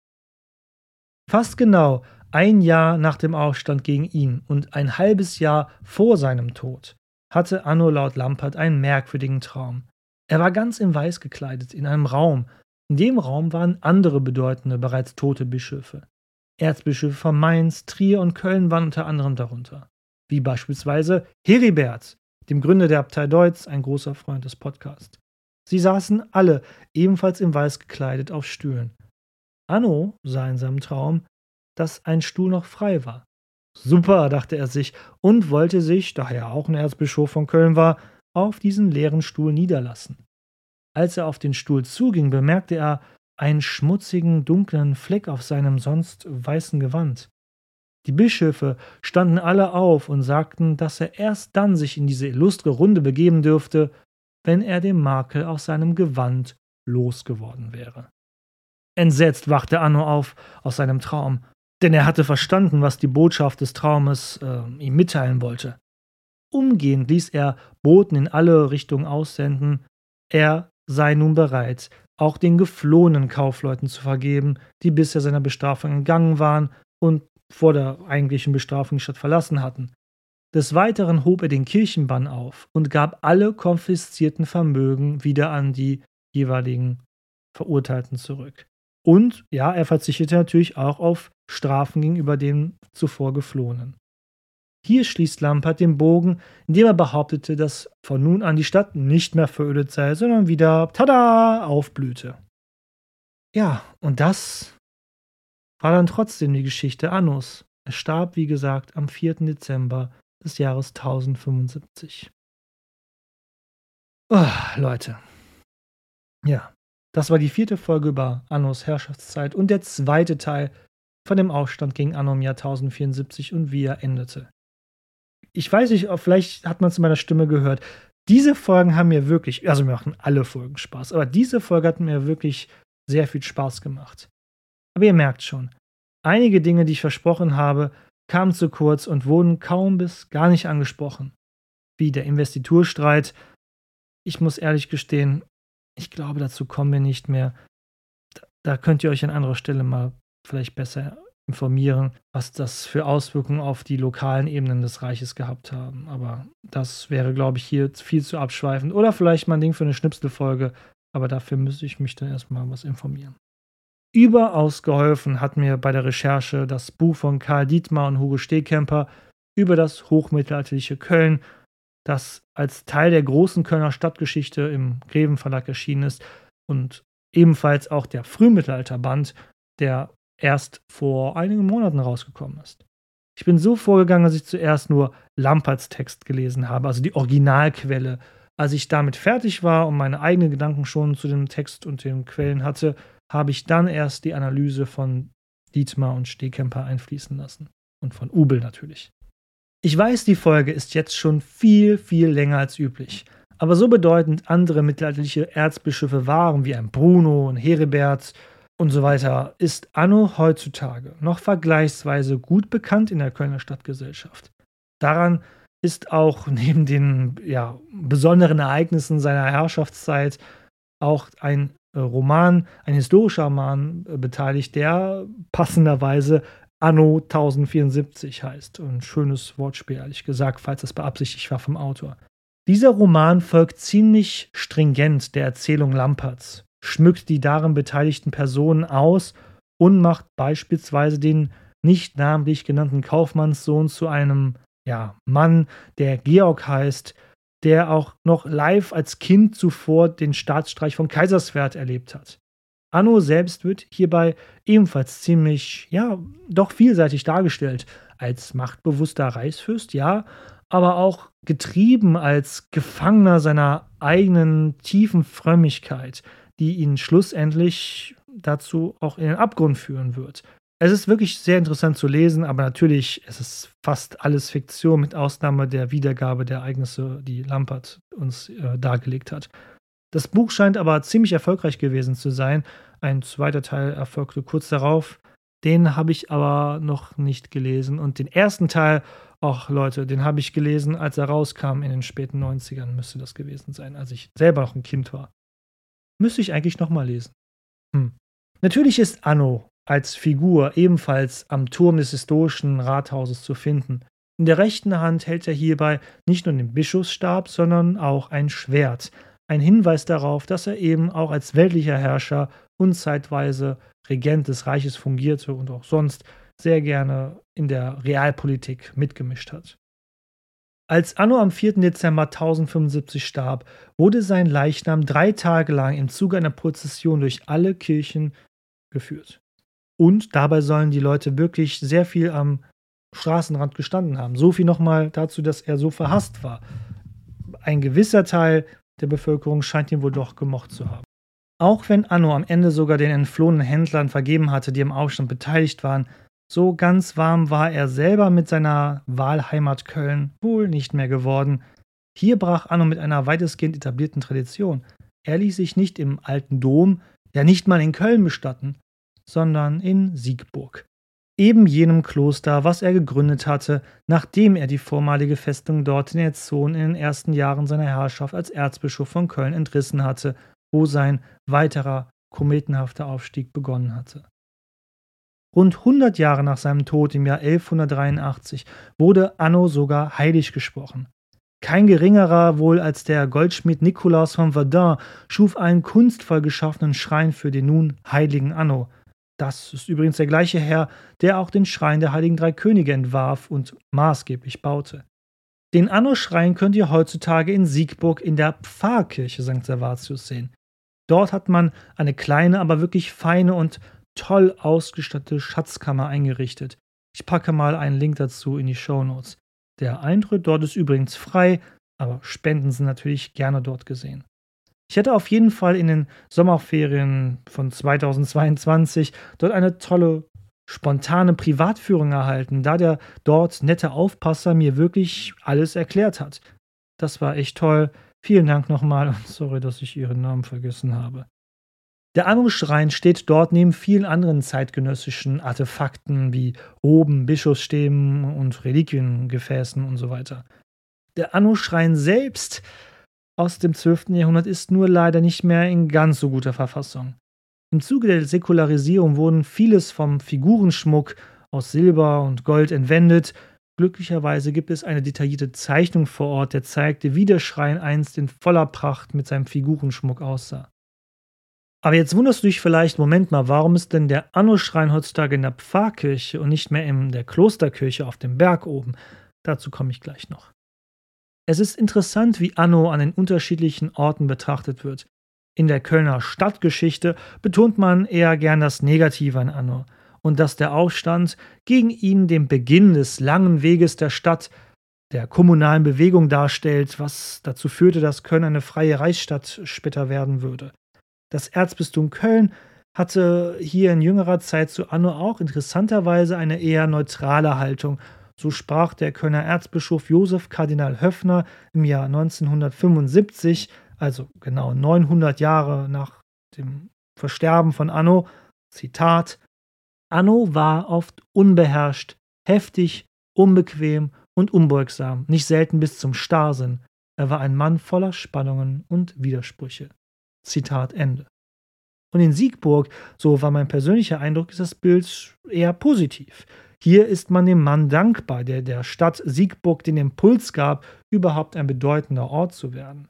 Fast genau ein Jahr nach dem Aufstand gegen ihn und ein halbes Jahr vor seinem Tod hatte Anno laut Lampert einen merkwürdigen Traum. Er war ganz in Weiß gekleidet in einem Raum. In dem Raum waren andere bedeutende, bereits tote Bischöfe. Erzbischöfe von Mainz, Trier und Köln waren unter anderem darunter. Wie beispielsweise Heribert, dem Gründer der Abtei Deutz, ein großer Freund des Podcasts. Sie saßen alle ebenfalls in Weiß gekleidet auf Stühlen. Anno sah in seinem Traum dass ein Stuhl noch frei war. Super, dachte er sich und wollte sich, da er auch ein Erzbischof von Köln war, auf diesen leeren Stuhl niederlassen. Als er auf den Stuhl zuging, bemerkte er einen schmutzigen, dunklen Fleck auf seinem sonst weißen Gewand. Die Bischöfe standen alle auf und sagten, dass er erst dann sich in diese illustre Runde begeben dürfte, wenn er den Makel auf seinem Gewand losgeworden wäre. Entsetzt wachte Anno auf aus seinem Traum, denn er hatte verstanden, was die Botschaft des Traumes äh, ihm mitteilen wollte. Umgehend ließ er Boten in alle Richtungen aussenden, er sei nun bereit, auch den geflohenen Kaufleuten zu vergeben, die bisher seiner Bestrafung entgangen waren und vor der eigentlichen Bestrafung die Stadt verlassen hatten. Des Weiteren hob er den Kirchenbann auf und gab alle konfiszierten Vermögen wieder an die jeweiligen Verurteilten zurück. Und ja, er verzichtete natürlich auch auf Strafen gegenüber den zuvor Geflohenen. Hier schließt Lampert den Bogen, indem er behauptete, dass von nun an die Stadt nicht mehr verödet sei, sondern wieder, tada, aufblühte. Ja, und das war dann trotzdem die Geschichte Annus. Er starb, wie gesagt, am 4. Dezember des Jahres 1075. Oh, Leute. Ja, das war die vierte Folge über Annos Herrschaftszeit und der zweite Teil von dem Aufstand gegen Anno im Jahr 1074 und wie er endete. Ich weiß nicht, vielleicht hat man es in meiner Stimme gehört. Diese Folgen haben mir wirklich, also mir machen alle Folgen Spaß, aber diese Folge hat mir wirklich sehr viel Spaß gemacht. Aber ihr merkt schon, einige Dinge, die ich versprochen habe, kamen zu kurz und wurden kaum bis gar nicht angesprochen. Wie der Investiturstreit. Ich muss ehrlich gestehen, ich glaube, dazu kommen wir nicht mehr. Da könnt ihr euch an anderer Stelle mal vielleicht besser informieren, was das für Auswirkungen auf die lokalen Ebenen des Reiches gehabt haben. Aber das wäre, glaube ich, hier viel zu abschweifend. Oder vielleicht mal ein Ding für eine Schnipselfolge. Aber dafür müsste ich mich dann erstmal was informieren. Überaus geholfen hat mir bei der Recherche das Buch von Karl Dietmar und Hugo Stehkemper über das hochmittelalterliche Köln das als Teil der großen Kölner Stadtgeschichte im Greven Verlag erschienen ist und ebenfalls auch der Frühmittelalterband, der erst vor einigen Monaten rausgekommen ist. Ich bin so vorgegangen, dass ich zuerst nur Lamperts Text gelesen habe, also die Originalquelle. Als ich damit fertig war und meine eigenen Gedanken schon zu dem Text und den Quellen hatte, habe ich dann erst die Analyse von Dietmar und Stehkemper einfließen lassen. Und von Ubel natürlich. Ich weiß, die Folge ist jetzt schon viel, viel länger als üblich. Aber so bedeutend andere mittelalterliche Erzbischöfe waren wie ein Bruno und Heribert und so weiter, ist Anno heutzutage noch vergleichsweise gut bekannt in der Kölner Stadtgesellschaft. Daran ist auch neben den ja, besonderen Ereignissen seiner Herrschaftszeit auch ein Roman, ein historischer Roman äh, beteiligt, der passenderweise Anno 1074 heißt. Ein schönes Wortspiel, ehrlich gesagt, falls das beabsichtigt war vom Autor. Dieser Roman folgt ziemlich stringent der Erzählung Lamperts, schmückt die darin beteiligten Personen aus und macht beispielsweise den nicht namentlich genannten Kaufmannssohn zu einem ja, Mann, der Georg heißt, der auch noch live als Kind zuvor den Staatsstreich von Kaiserswerth erlebt hat. Anno selbst wird hierbei ebenfalls ziemlich, ja, doch vielseitig dargestellt. Als machtbewusster Reichsfürst, ja, aber auch getrieben als Gefangener seiner eigenen tiefen Frömmigkeit, die ihn schlussendlich dazu auch in den Abgrund führen wird. Es ist wirklich sehr interessant zu lesen, aber natürlich es ist es fast alles Fiktion mit Ausnahme der Wiedergabe der Ereignisse, die Lampert uns äh, dargelegt hat. Das Buch scheint aber ziemlich erfolgreich gewesen zu sein. Ein zweiter Teil erfolgte kurz darauf. Den habe ich aber noch nicht gelesen. Und den ersten Teil, ach Leute, den habe ich gelesen, als er rauskam in den späten 90ern, müsste das gewesen sein, als ich selber noch ein Kind war. Müsste ich eigentlich nochmal lesen. Hm. Natürlich ist Anno als Figur ebenfalls am Turm des historischen Rathauses zu finden. In der rechten Hand hält er hierbei nicht nur den Bischofsstab, sondern auch ein Schwert, ein Hinweis darauf, dass er eben auch als weltlicher Herrscher und zeitweise Regent des Reiches fungierte und auch sonst sehr gerne in der Realpolitik mitgemischt hat. Als Anno am 4. Dezember 1075 starb, wurde sein Leichnam drei Tage lang im Zuge einer Prozession durch alle Kirchen geführt. Und dabei sollen die Leute wirklich sehr viel am Straßenrand gestanden haben. So viel nochmal dazu, dass er so verhasst war. Ein gewisser Teil der Bevölkerung scheint ihn wohl doch gemocht zu haben. Auch wenn Anno am Ende sogar den entflohenen Händlern vergeben hatte, die im Aufstand beteiligt waren, so ganz warm war er selber mit seiner Wahlheimat Köln wohl nicht mehr geworden. Hier brach Anno mit einer weitestgehend etablierten Tradition. Er ließ sich nicht im alten Dom, ja nicht mal in Köln bestatten, sondern in Siegburg eben jenem Kloster, was er gegründet hatte, nachdem er die vormalige Festung dort in Erzon in den ersten Jahren seiner Herrschaft als Erzbischof von Köln entrissen hatte, wo sein weiterer kometenhafter Aufstieg begonnen hatte. Rund 100 Jahre nach seinem Tod im Jahr 1183 wurde Anno sogar heilig gesprochen. Kein geringerer wohl als der Goldschmied Nikolaus von Verdun schuf einen kunstvoll geschaffenen Schrein für den nun heiligen Anno, das ist übrigens der gleiche Herr, der auch den Schrein der Heiligen Drei Könige entwarf und maßgeblich baute. Den Anno-Schrein könnt ihr heutzutage in Siegburg in der Pfarrkirche St. Servatius sehen. Dort hat man eine kleine, aber wirklich feine und toll ausgestattete Schatzkammer eingerichtet. Ich packe mal einen Link dazu in die Show Notes. Der Eintritt dort ist übrigens frei, aber Spenden sind natürlich gerne dort gesehen. Ich hätte auf jeden Fall in den Sommerferien von 2022 dort eine tolle, spontane Privatführung erhalten, da der dort nette Aufpasser mir wirklich alles erklärt hat. Das war echt toll. Vielen Dank nochmal und sorry, dass ich Ihren Namen vergessen habe. Der Anno-Schrein steht dort neben vielen anderen zeitgenössischen Artefakten wie Roben, Bischofsstäben und Reliquiengefäßen und so weiter. Der Anno-Schrein selbst aus dem 12. Jahrhundert ist nur leider nicht mehr in ganz so guter Verfassung. Im Zuge der Säkularisierung wurden vieles vom Figurenschmuck aus Silber und Gold entwendet. Glücklicherweise gibt es eine detaillierte Zeichnung vor Ort, der zeigte, wie der Schrein einst in voller Pracht mit seinem Figurenschmuck aussah. Aber jetzt wunderst du dich vielleicht, Moment mal, warum ist denn der Anno-Schrein heutzutage in der Pfarrkirche und nicht mehr in der Klosterkirche auf dem Berg oben? Dazu komme ich gleich noch. Es ist interessant, wie Anno an den unterschiedlichen Orten betrachtet wird. In der Kölner Stadtgeschichte betont man eher gern das Negative an Anno und dass der Aufstand gegen ihn den Beginn des langen Weges der Stadt, der kommunalen Bewegung darstellt, was dazu führte, dass Köln eine freie Reichsstadt später werden würde. Das Erzbistum Köln hatte hier in jüngerer Zeit zu Anno auch interessanterweise eine eher neutrale Haltung so sprach der Kölner Erzbischof Josef Kardinal Höffner im Jahr 1975, also genau 900 Jahre nach dem Versterben von Anno, Zitat, Anno war oft unbeherrscht, heftig, unbequem und unbeugsam, nicht selten bis zum Starrsinn. Er war ein Mann voller Spannungen und Widersprüche. Zitat Ende. Und in Siegburg, so war mein persönlicher Eindruck, ist das Bild eher positiv. Hier ist man dem Mann dankbar, der der Stadt Siegburg den Impuls gab, überhaupt ein bedeutender Ort zu werden.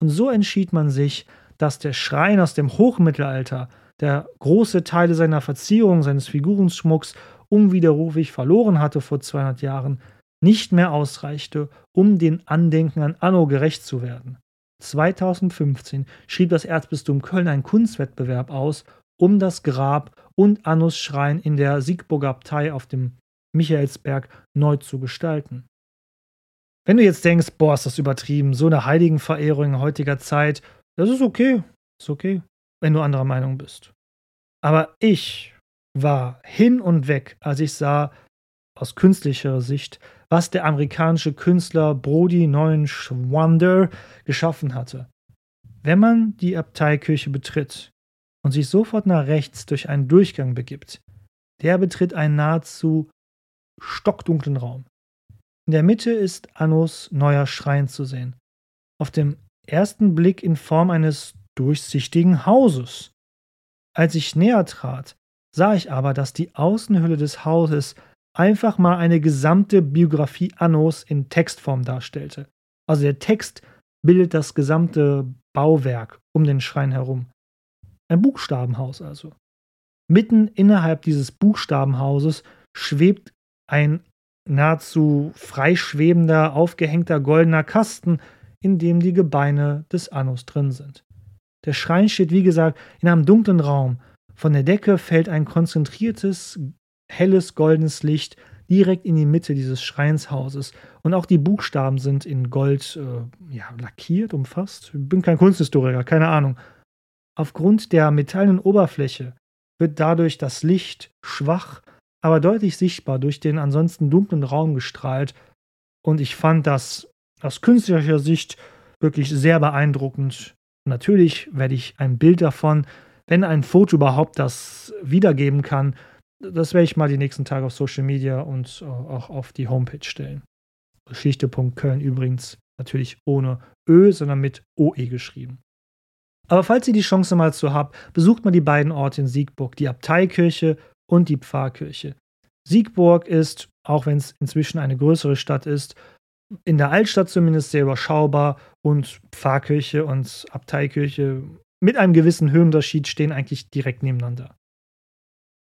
Und so entschied man sich, dass der Schrein aus dem Hochmittelalter, der große Teile seiner Verzierung, seines Figurenschmucks unwiderruflich verloren hatte vor 200 Jahren, nicht mehr ausreichte, um den Andenken an Anno gerecht zu werden. 2015 schrieb das Erzbistum Köln einen Kunstwettbewerb aus, um das Grab und Annus Schrein in der Siegburger Abtei auf dem Michaelsberg neu zu gestalten. Wenn du jetzt denkst, boah, ist das übertrieben, so eine Heiligenverehrung in heutiger Zeit, das ist okay, ist okay, wenn du anderer Meinung bist. Aber ich war hin und weg, als ich sah, aus künstlicher Sicht, was der amerikanische Künstler Brody Neuenschwander geschaffen hatte. Wenn man die Abteikirche betritt, und sich sofort nach rechts durch einen Durchgang begibt. Der betritt einen nahezu stockdunklen Raum. In der Mitte ist Annos neuer Schrein zu sehen. Auf dem ersten Blick in Form eines durchsichtigen Hauses. Als ich näher trat, sah ich aber, dass die Außenhülle des Hauses einfach mal eine gesamte Biografie Annos in Textform darstellte. Also der Text bildet das gesamte Bauwerk um den Schrein herum. Ein Buchstabenhaus also. Mitten innerhalb dieses Buchstabenhauses schwebt ein nahezu freischwebender, aufgehängter goldener Kasten, in dem die Gebeine des Annus drin sind. Der Schrein steht, wie gesagt, in einem dunklen Raum. Von der Decke fällt ein konzentriertes, helles, goldenes Licht. direkt in die Mitte dieses Schreinshauses. Und auch die Buchstaben sind in Gold äh, ja, lackiert, umfasst. Ich bin kein Kunsthistoriker, keine Ahnung. Aufgrund der metallenen Oberfläche wird dadurch das Licht schwach, aber deutlich sichtbar durch den ansonsten dunklen Raum gestrahlt. Und ich fand das aus künstlerischer Sicht wirklich sehr beeindruckend. Natürlich werde ich ein Bild davon, wenn ein Foto überhaupt das wiedergeben kann, das werde ich mal die nächsten Tage auf Social Media und äh, auch auf die Homepage stellen. Geschichte.köln übrigens natürlich ohne Ö, sondern mit OE geschrieben. Aber falls ihr die Chance mal zu habt, besucht mal die beiden Orte in Siegburg, die Abteikirche und die Pfarrkirche. Siegburg ist, auch wenn es inzwischen eine größere Stadt ist, in der Altstadt zumindest sehr überschaubar und Pfarrkirche und Abteikirche mit einem gewissen Höhenunterschied stehen eigentlich direkt nebeneinander.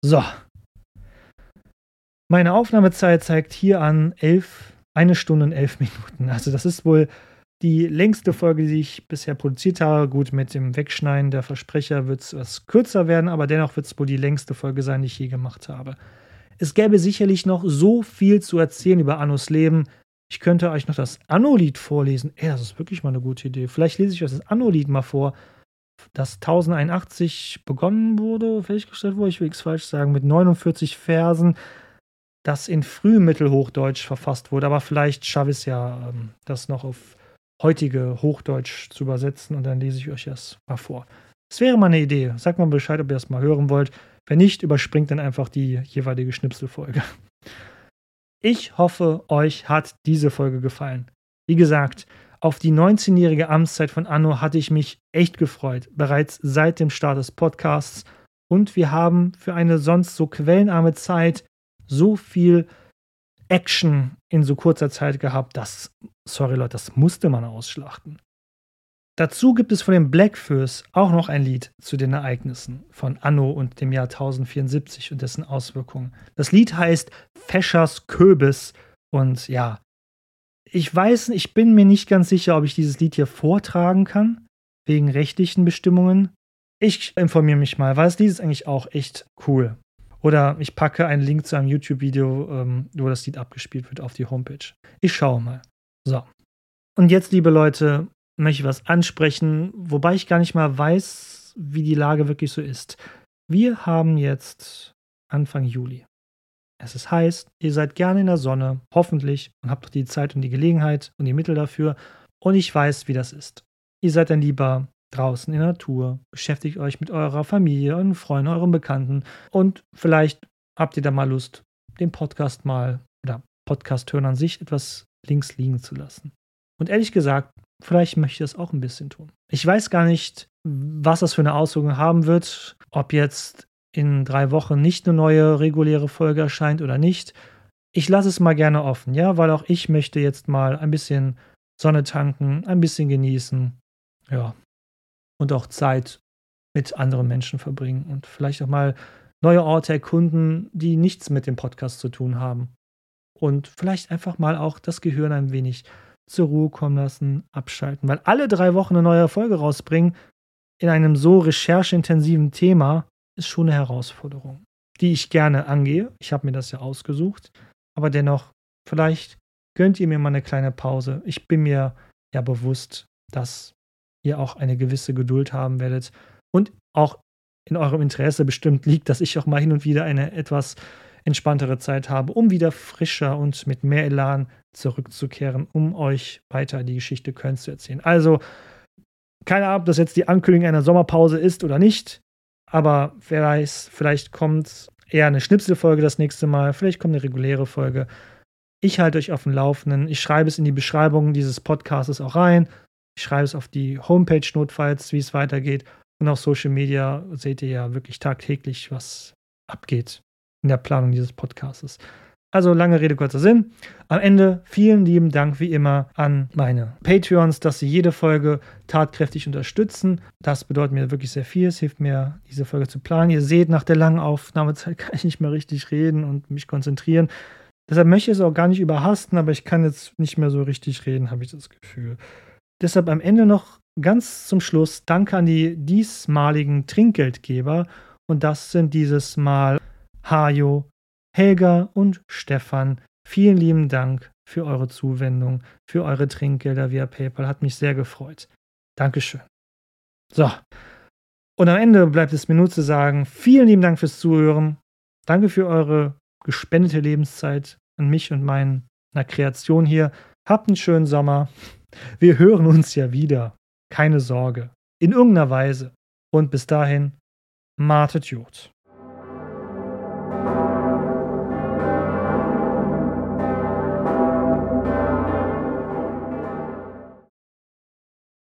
So. Meine Aufnahmezeit zeigt hier an elf, eine Stunde und elf Minuten. Also das ist wohl die längste Folge, die ich bisher produziert habe. Gut, mit dem Wegschneiden der Versprecher wird es etwas kürzer werden, aber dennoch wird es wohl die längste Folge sein, die ich je gemacht habe. Es gäbe sicherlich noch so viel zu erzählen über Annos Leben. Ich könnte euch noch das Anno-Lied vorlesen. Ey, das ist wirklich mal eine gute Idee. Vielleicht lese ich euch das Anno-Lied mal vor, das 1081 begonnen wurde, festgestellt wurde, ich will es falsch sagen, mit 49 Versen, das in Frühmittelhochdeutsch verfasst wurde. Aber vielleicht schaffe ich es ja, ähm, das noch auf heutige Hochdeutsch zu übersetzen und dann lese ich euch das mal vor. Das wäre mal eine Idee. Sagt mal Bescheid, ob ihr das mal hören wollt. Wenn nicht, überspringt dann einfach die jeweilige Schnipselfolge. Ich hoffe, euch hat diese Folge gefallen. Wie gesagt, auf die 19-jährige Amtszeit von Anno hatte ich mich echt gefreut, bereits seit dem Start des Podcasts. Und wir haben für eine sonst so quellenarme Zeit so viel Action in so kurzer Zeit gehabt, dass, sorry Leute, das musste man ausschlachten. Dazu gibt es von den Blackfurs auch noch ein Lied zu den Ereignissen von Anno und dem Jahr 1074 und dessen Auswirkungen. Das Lied heißt Feschers Köbis und ja, ich weiß, ich bin mir nicht ganz sicher, ob ich dieses Lied hier vortragen kann, wegen rechtlichen Bestimmungen. Ich informiere mich mal, weil das Lied ist eigentlich auch echt cool. Oder ich packe einen Link zu einem YouTube-Video, ähm, wo das Lied abgespielt wird, auf die Homepage. Ich schaue mal. So. Und jetzt, liebe Leute, möchte ich was ansprechen, wobei ich gar nicht mal weiß, wie die Lage wirklich so ist. Wir haben jetzt Anfang Juli. Es ist heiß, ihr seid gerne in der Sonne, hoffentlich, und habt doch die Zeit und die Gelegenheit und die Mittel dafür. Und ich weiß, wie das ist. Ihr seid dann lieber draußen in der Natur, beschäftigt euch mit eurer Familie, euren Freunden, euren Bekannten und vielleicht habt ihr da mal Lust, den Podcast mal oder Podcast hören an sich etwas links liegen zu lassen. Und ehrlich gesagt, Vielleicht möchte ich das auch ein bisschen tun. Ich weiß gar nicht, was das für eine Auswirkung haben wird, ob jetzt in drei Wochen nicht eine neue reguläre Folge erscheint oder nicht. Ich lasse es mal gerne offen, ja, weil auch ich möchte jetzt mal ein bisschen Sonne tanken, ein bisschen genießen, ja, und auch Zeit mit anderen Menschen verbringen und vielleicht auch mal neue Orte erkunden, die nichts mit dem Podcast zu tun haben. Und vielleicht einfach mal auch das Gehirn ein wenig zur Ruhe kommen lassen, abschalten. Weil alle drei Wochen eine neue Folge rausbringen in einem so rechercheintensiven Thema ist schon eine Herausforderung, die ich gerne angehe. Ich habe mir das ja ausgesucht. Aber dennoch, vielleicht gönnt ihr mir mal eine kleine Pause. Ich bin mir ja bewusst, dass ihr auch eine gewisse Geduld haben werdet und auch in eurem Interesse bestimmt liegt, dass ich auch mal hin und wieder eine etwas entspanntere Zeit habe, um wieder frischer und mit mehr Elan zurückzukehren, um euch weiter die Geschichte Köln zu erzählen. Also, keine Ahnung, ob das jetzt die Ankündigung einer Sommerpause ist oder nicht, aber wer weiß, vielleicht kommt eher eine Schnipselfolge das nächste Mal, vielleicht kommt eine reguläre Folge. Ich halte euch auf dem Laufenden. Ich schreibe es in die Beschreibung dieses Podcasts auch rein. Ich schreibe es auf die Homepage notfalls, wie es weitergeht. Und auf Social Media seht ihr ja wirklich tagtäglich, was abgeht in der Planung dieses Podcasts. Also lange Rede, kurzer Sinn. Am Ende vielen lieben Dank wie immer an meine Patreons, dass sie jede Folge tatkräftig unterstützen. Das bedeutet mir wirklich sehr viel. Es hilft mir, diese Folge zu planen. Ihr seht, nach der langen Aufnahmezeit kann ich nicht mehr richtig reden und mich konzentrieren. Deshalb möchte ich es auch gar nicht überhasten, aber ich kann jetzt nicht mehr so richtig reden, habe ich das Gefühl. Deshalb am Ende noch ganz zum Schluss Danke an die diesmaligen Trinkgeldgeber. Und das sind dieses Mal Hajo, Helga und Stefan, vielen lieben Dank für eure Zuwendung, für eure Trinkgelder via PayPal. Hat mich sehr gefreut. Dankeschön. So. Und am Ende bleibt es mir nur zu sagen, vielen lieben Dank fürs Zuhören. Danke für eure gespendete Lebenszeit an mich und meiner Kreation hier. Habt einen schönen Sommer. Wir hören uns ja wieder. Keine Sorge. In irgendeiner Weise. Und bis dahin, Martet Jod.